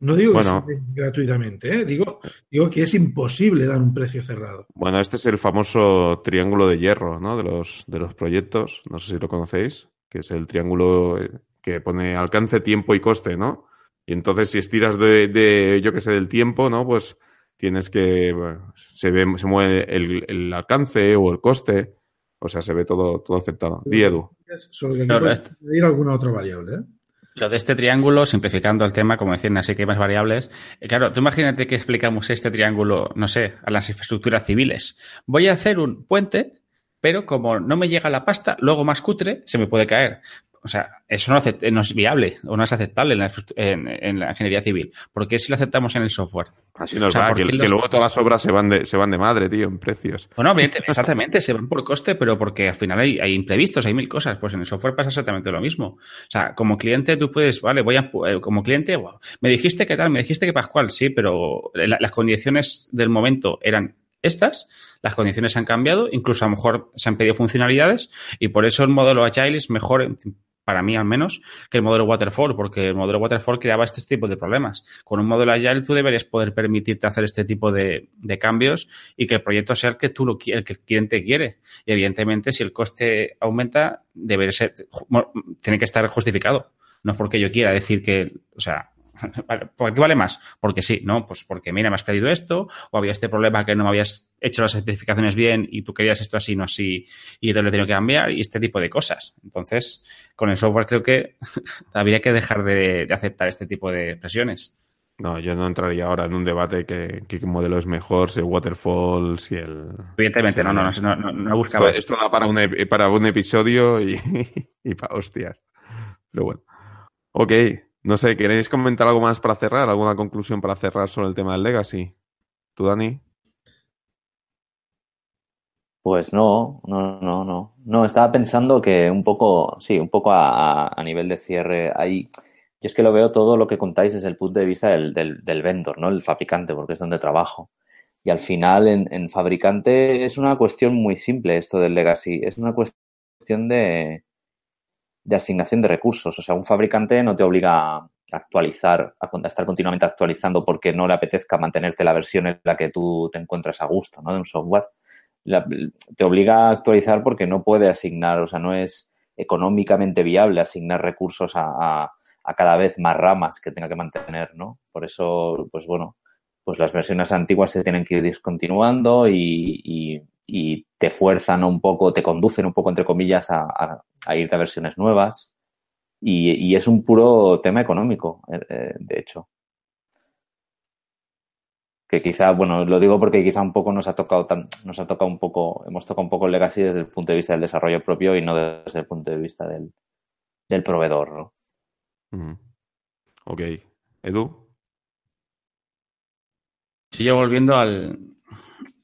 No digo que Bueno. se den gratuitamente, ¿eh? digo, digo que es imposible dar un precio cerrado. Bueno, este es el famoso triángulo de hierro, ¿no? De los, de los proyectos. No sé si lo conocéis, que es el triángulo eh, que pone alcance, tiempo y coste, ¿no? Y entonces, si estiras de, de yo que sé, del tiempo, ¿no? Pues tienes que. bueno, se ve, se mueve el, el alcance o el coste. O sea, se ve todo, todo afectado. Di, Edu. Solo que aquí Claro, añadir alguna otra variable. ¿eh? Lo de este triángulo, simplificando el tema, como decían, así que hay más variables. Eh, Claro, tú imagínate que explicamos este triángulo, no sé, a las infraestructuras civiles. Voy a hacer un puente, pero como no me llega la pasta, luego más cutre, se me puede caer. O sea, eso no, no es viable o no es aceptable en la, en- en la ingeniería civil. ¿Por qué si lo aceptamos en el software? Así nos O sea, va, ¿por que, qué que los- luego todas las obras se van de, se van de madre, tío, en precios. Bueno, exactamente, se van por coste, pero porque al final hay, hay imprevistos, hay mil cosas. Pues en el software pasa exactamente lo mismo. O sea, como cliente tú puedes, vale, voy a, eh, como cliente, wow, me dijiste que tal, me dijiste que Pascual, sí, pero la- las condiciones del momento eran estas, las condiciones han cambiado, incluso a lo mejor se han pedido funcionalidades y por eso el modelo Agile es mejor para mí al menos, que el modelo Waterfall, porque el modelo Waterfall creaba este tipo de problemas. Con un modelo Agile tú deberías poder permitirte hacer este tipo de, cambios y que el proyecto sea el que tú lo el que el cliente quiere. Y evidentemente, si el coste aumenta, debe ser, tiene que estar justificado. No es porque yo quiera decir que, o sea, ¿Por qué vale más? Porque sí, ¿no? Pues porque, mira, me has pedido esto, o había este problema que no me habías hecho las certificaciones bien y tú querías esto así, no así, y te lo he tenido que cambiar, y este tipo de cosas. Entonces, con el software creo que habría que dejar de, aceptar este tipo de presiones. No, yo no entraría ahora en un debate que qué modelo es mejor, si el waterfall, si el... Evidentemente, no, no, no, no, no, buscaba esto, esto para un, para un episodio y, y para hostias. Pero bueno. Ok, no sé, ¿queréis comentar algo más para cerrar? ¿Alguna conclusión para cerrar sobre el tema del Legacy? ¿Tú, Dani? Pues no, no, no, no. No, estaba pensando que un poco, sí, un poco a, nivel de cierre, hay. Yo es que lo veo todo lo que contáis desde el punto de vista del, del, del vendor, ¿no? El fabricante, porque es donde trabajo. Y al final, en, en fabricante, es una cuestión muy simple esto del legacy. Es una cuestión de, de asignación de recursos. O sea, un fabricante no te obliga a actualizar, a estar continuamente actualizando porque no le apetezca mantenerte la versión en la que tú te encuentras a gusto, ¿no? De un software. te obliga a actualizar porque no puede asignar, o sea, no es económicamente viable asignar recursos a, a, cada vez más ramas que tenga que mantener, ¿no? Por eso, pues bueno, pues las versiones antiguas se tienen que ir discontinuando y, y, y te fuerzan un poco, te conducen un poco, entre comillas, a, a, ir a versiones nuevas. Y, y, es un puro tema económico, eh, eh, de hecho. Que quizá, bueno, lo digo porque quizá un poco nos ha tocado tan, nos ha tocado un poco, hemos tocado un poco el legacy desde el punto de vista del desarrollo propio y no desde el punto de vista del, del proveedor, ¿no? Ok. Edu. Sigue volviendo al,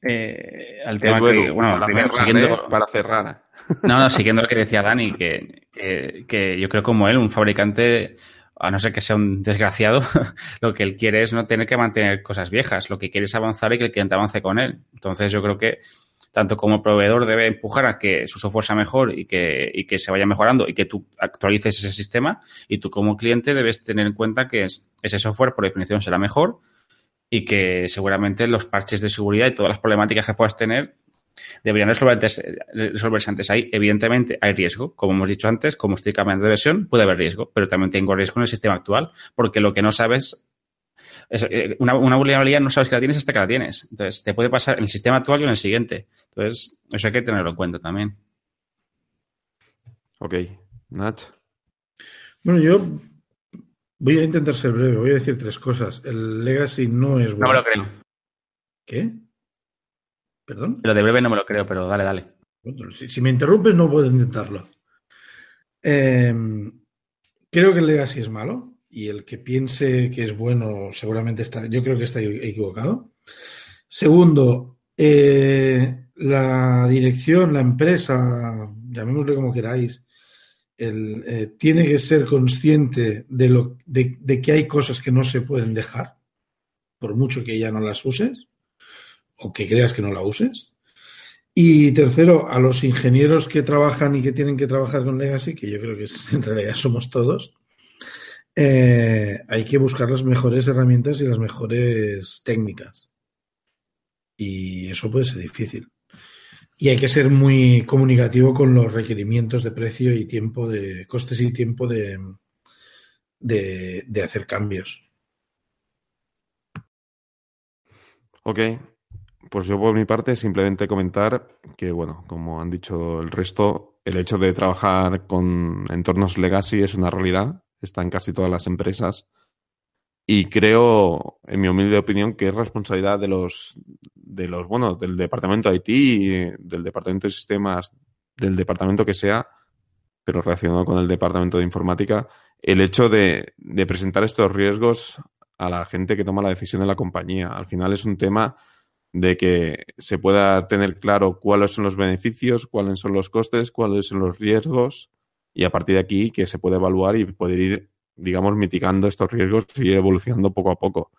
eh, al tema que, bueno, para, cerrar, siguiendo, ¿eh? para cerrar. No, no, siguiendo lo que decía Dani, que, que, que, yo creo como él, un fabricante, a no ser que sea un desgraciado, lo que él quiere es no tener que mantener cosas viejas, lo que quiere es avanzar y que el cliente avance con él. Entonces yo creo que tanto como proveedor debe empujar a que su software sea mejor y que, y que se vaya mejorando y que tú actualices ese sistema y tú como cliente debes tener en cuenta que ese software por definición será mejor y que seguramente los parches de seguridad y todas las problemáticas que puedas tener deberían resolverse antes. Ahí, evidentemente, hay riesgo. Como hemos dicho antes, como estoy cambiando de versión, puede haber riesgo, pero también tengo riesgo en el sistema actual, porque lo que no sabes es eh, una, una vulnerabilidad no sabes que la tienes hasta que la tienes. Entonces, te puede pasar en el sistema actual y en el siguiente. Entonces, eso hay que tenerlo en cuenta también. Ok. Nach. Bueno, yo Voy a intentar ser breve, voy a decir tres cosas. El Legacy no es bueno. No me lo creo. ¿Qué? ¿Perdón? Lo de breve no me lo creo, pero dale, dale. Bueno, si, si, me interrumpes no puedo intentarlo. Eh, creo que el Legacy es malo y el que piense que es bueno seguramente está, yo creo que está equivocado. Segundo, eh, la dirección, la empresa, llamémosle como queráis, el, eh, tiene que ser consciente de, lo, de, de, que hay cosas que no se pueden dejar, por mucho que ya no las uses o que creas que no la uses. Y tercero, a los ingenieros que trabajan y que tienen que trabajar con Legacy, que yo creo que es, en realidad somos todos, eh, hay que buscar las mejores herramientas y las mejores técnicas. Y eso puede ser difícil. Y hay que ser muy comunicativo con los requerimientos de precio y tiempo de costes y tiempo de, de, hacer cambios. Ok, pues yo por mi parte simplemente comentar que, bueno, como han dicho el resto, el hecho de trabajar con entornos legacy es una realidad, está en casi todas las empresas y creo, en mi humilde opinión, que es responsabilidad de los, de los, bueno, del departamento de IT, del departamento de sistemas, del departamento que sea, pero relacionado con el departamento de informática, el hecho de, de presentar estos riesgos a la gente que toma la decisión de la compañía. Al final es un tema de que se pueda tener claro cuáles son los beneficios, cuáles son los costes, cuáles son los riesgos y a partir de aquí que se puede evaluar y poder ir digamos, mitigando estos riesgos y evolucionando poco a poco.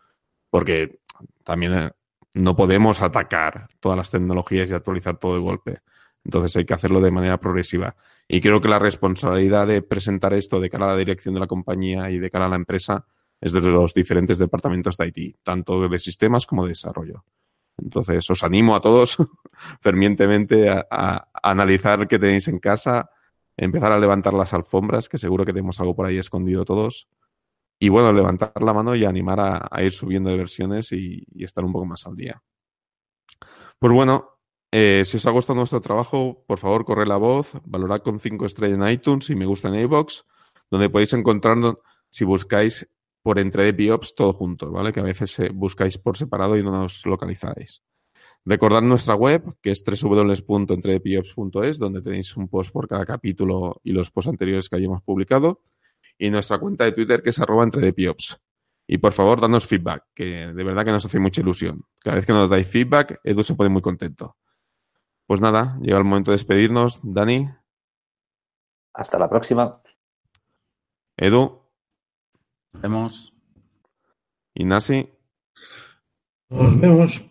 Porque también, eh, no podemos atacar todas las tecnologías y actualizar todo de golpe. Entonces hay que hacerlo de manera progresiva. Y creo que la responsabilidad de presentar esto de cara a la dirección de la compañía y de cara a la empresa es de los diferentes departamentos de IT, tanto de sistemas como de desarrollo. Entonces os animo a todos fervientemente a, a analizar qué tenéis en casa, empezar a levantar las alfombras, que seguro que tenemos algo por ahí escondido todos. Y bueno, levantar la mano y animar a, ir subiendo de versiones y, estar un poco más al día. Pues bueno, eh, si os ha gustado nuestro trabajo, por favor, corre la voz, valorad con 5 estrellas en iTunes y me gusta en iBox, donde podéis encontrarnos si buscáis por entre Biops todo junto, ¿vale? Que a veces eh, buscáis por separado y no nos localizáis. Recordad nuestra web, que es www.entredepiops.es, donde tenéis un post por cada capítulo y los posts anteriores que hayamos publicado. Y nuestra cuenta de Twitter, que es arroba entredepiops. Y por favor, danos feedback, que de verdad que nos hace mucha ilusión. Cada vez que nos dais feedback, Edu se pone muy contento. Pues nada, llega el momento de despedirnos. Dani. Hasta la próxima. Edu. Nos vemos. Inasi. Nos vemos.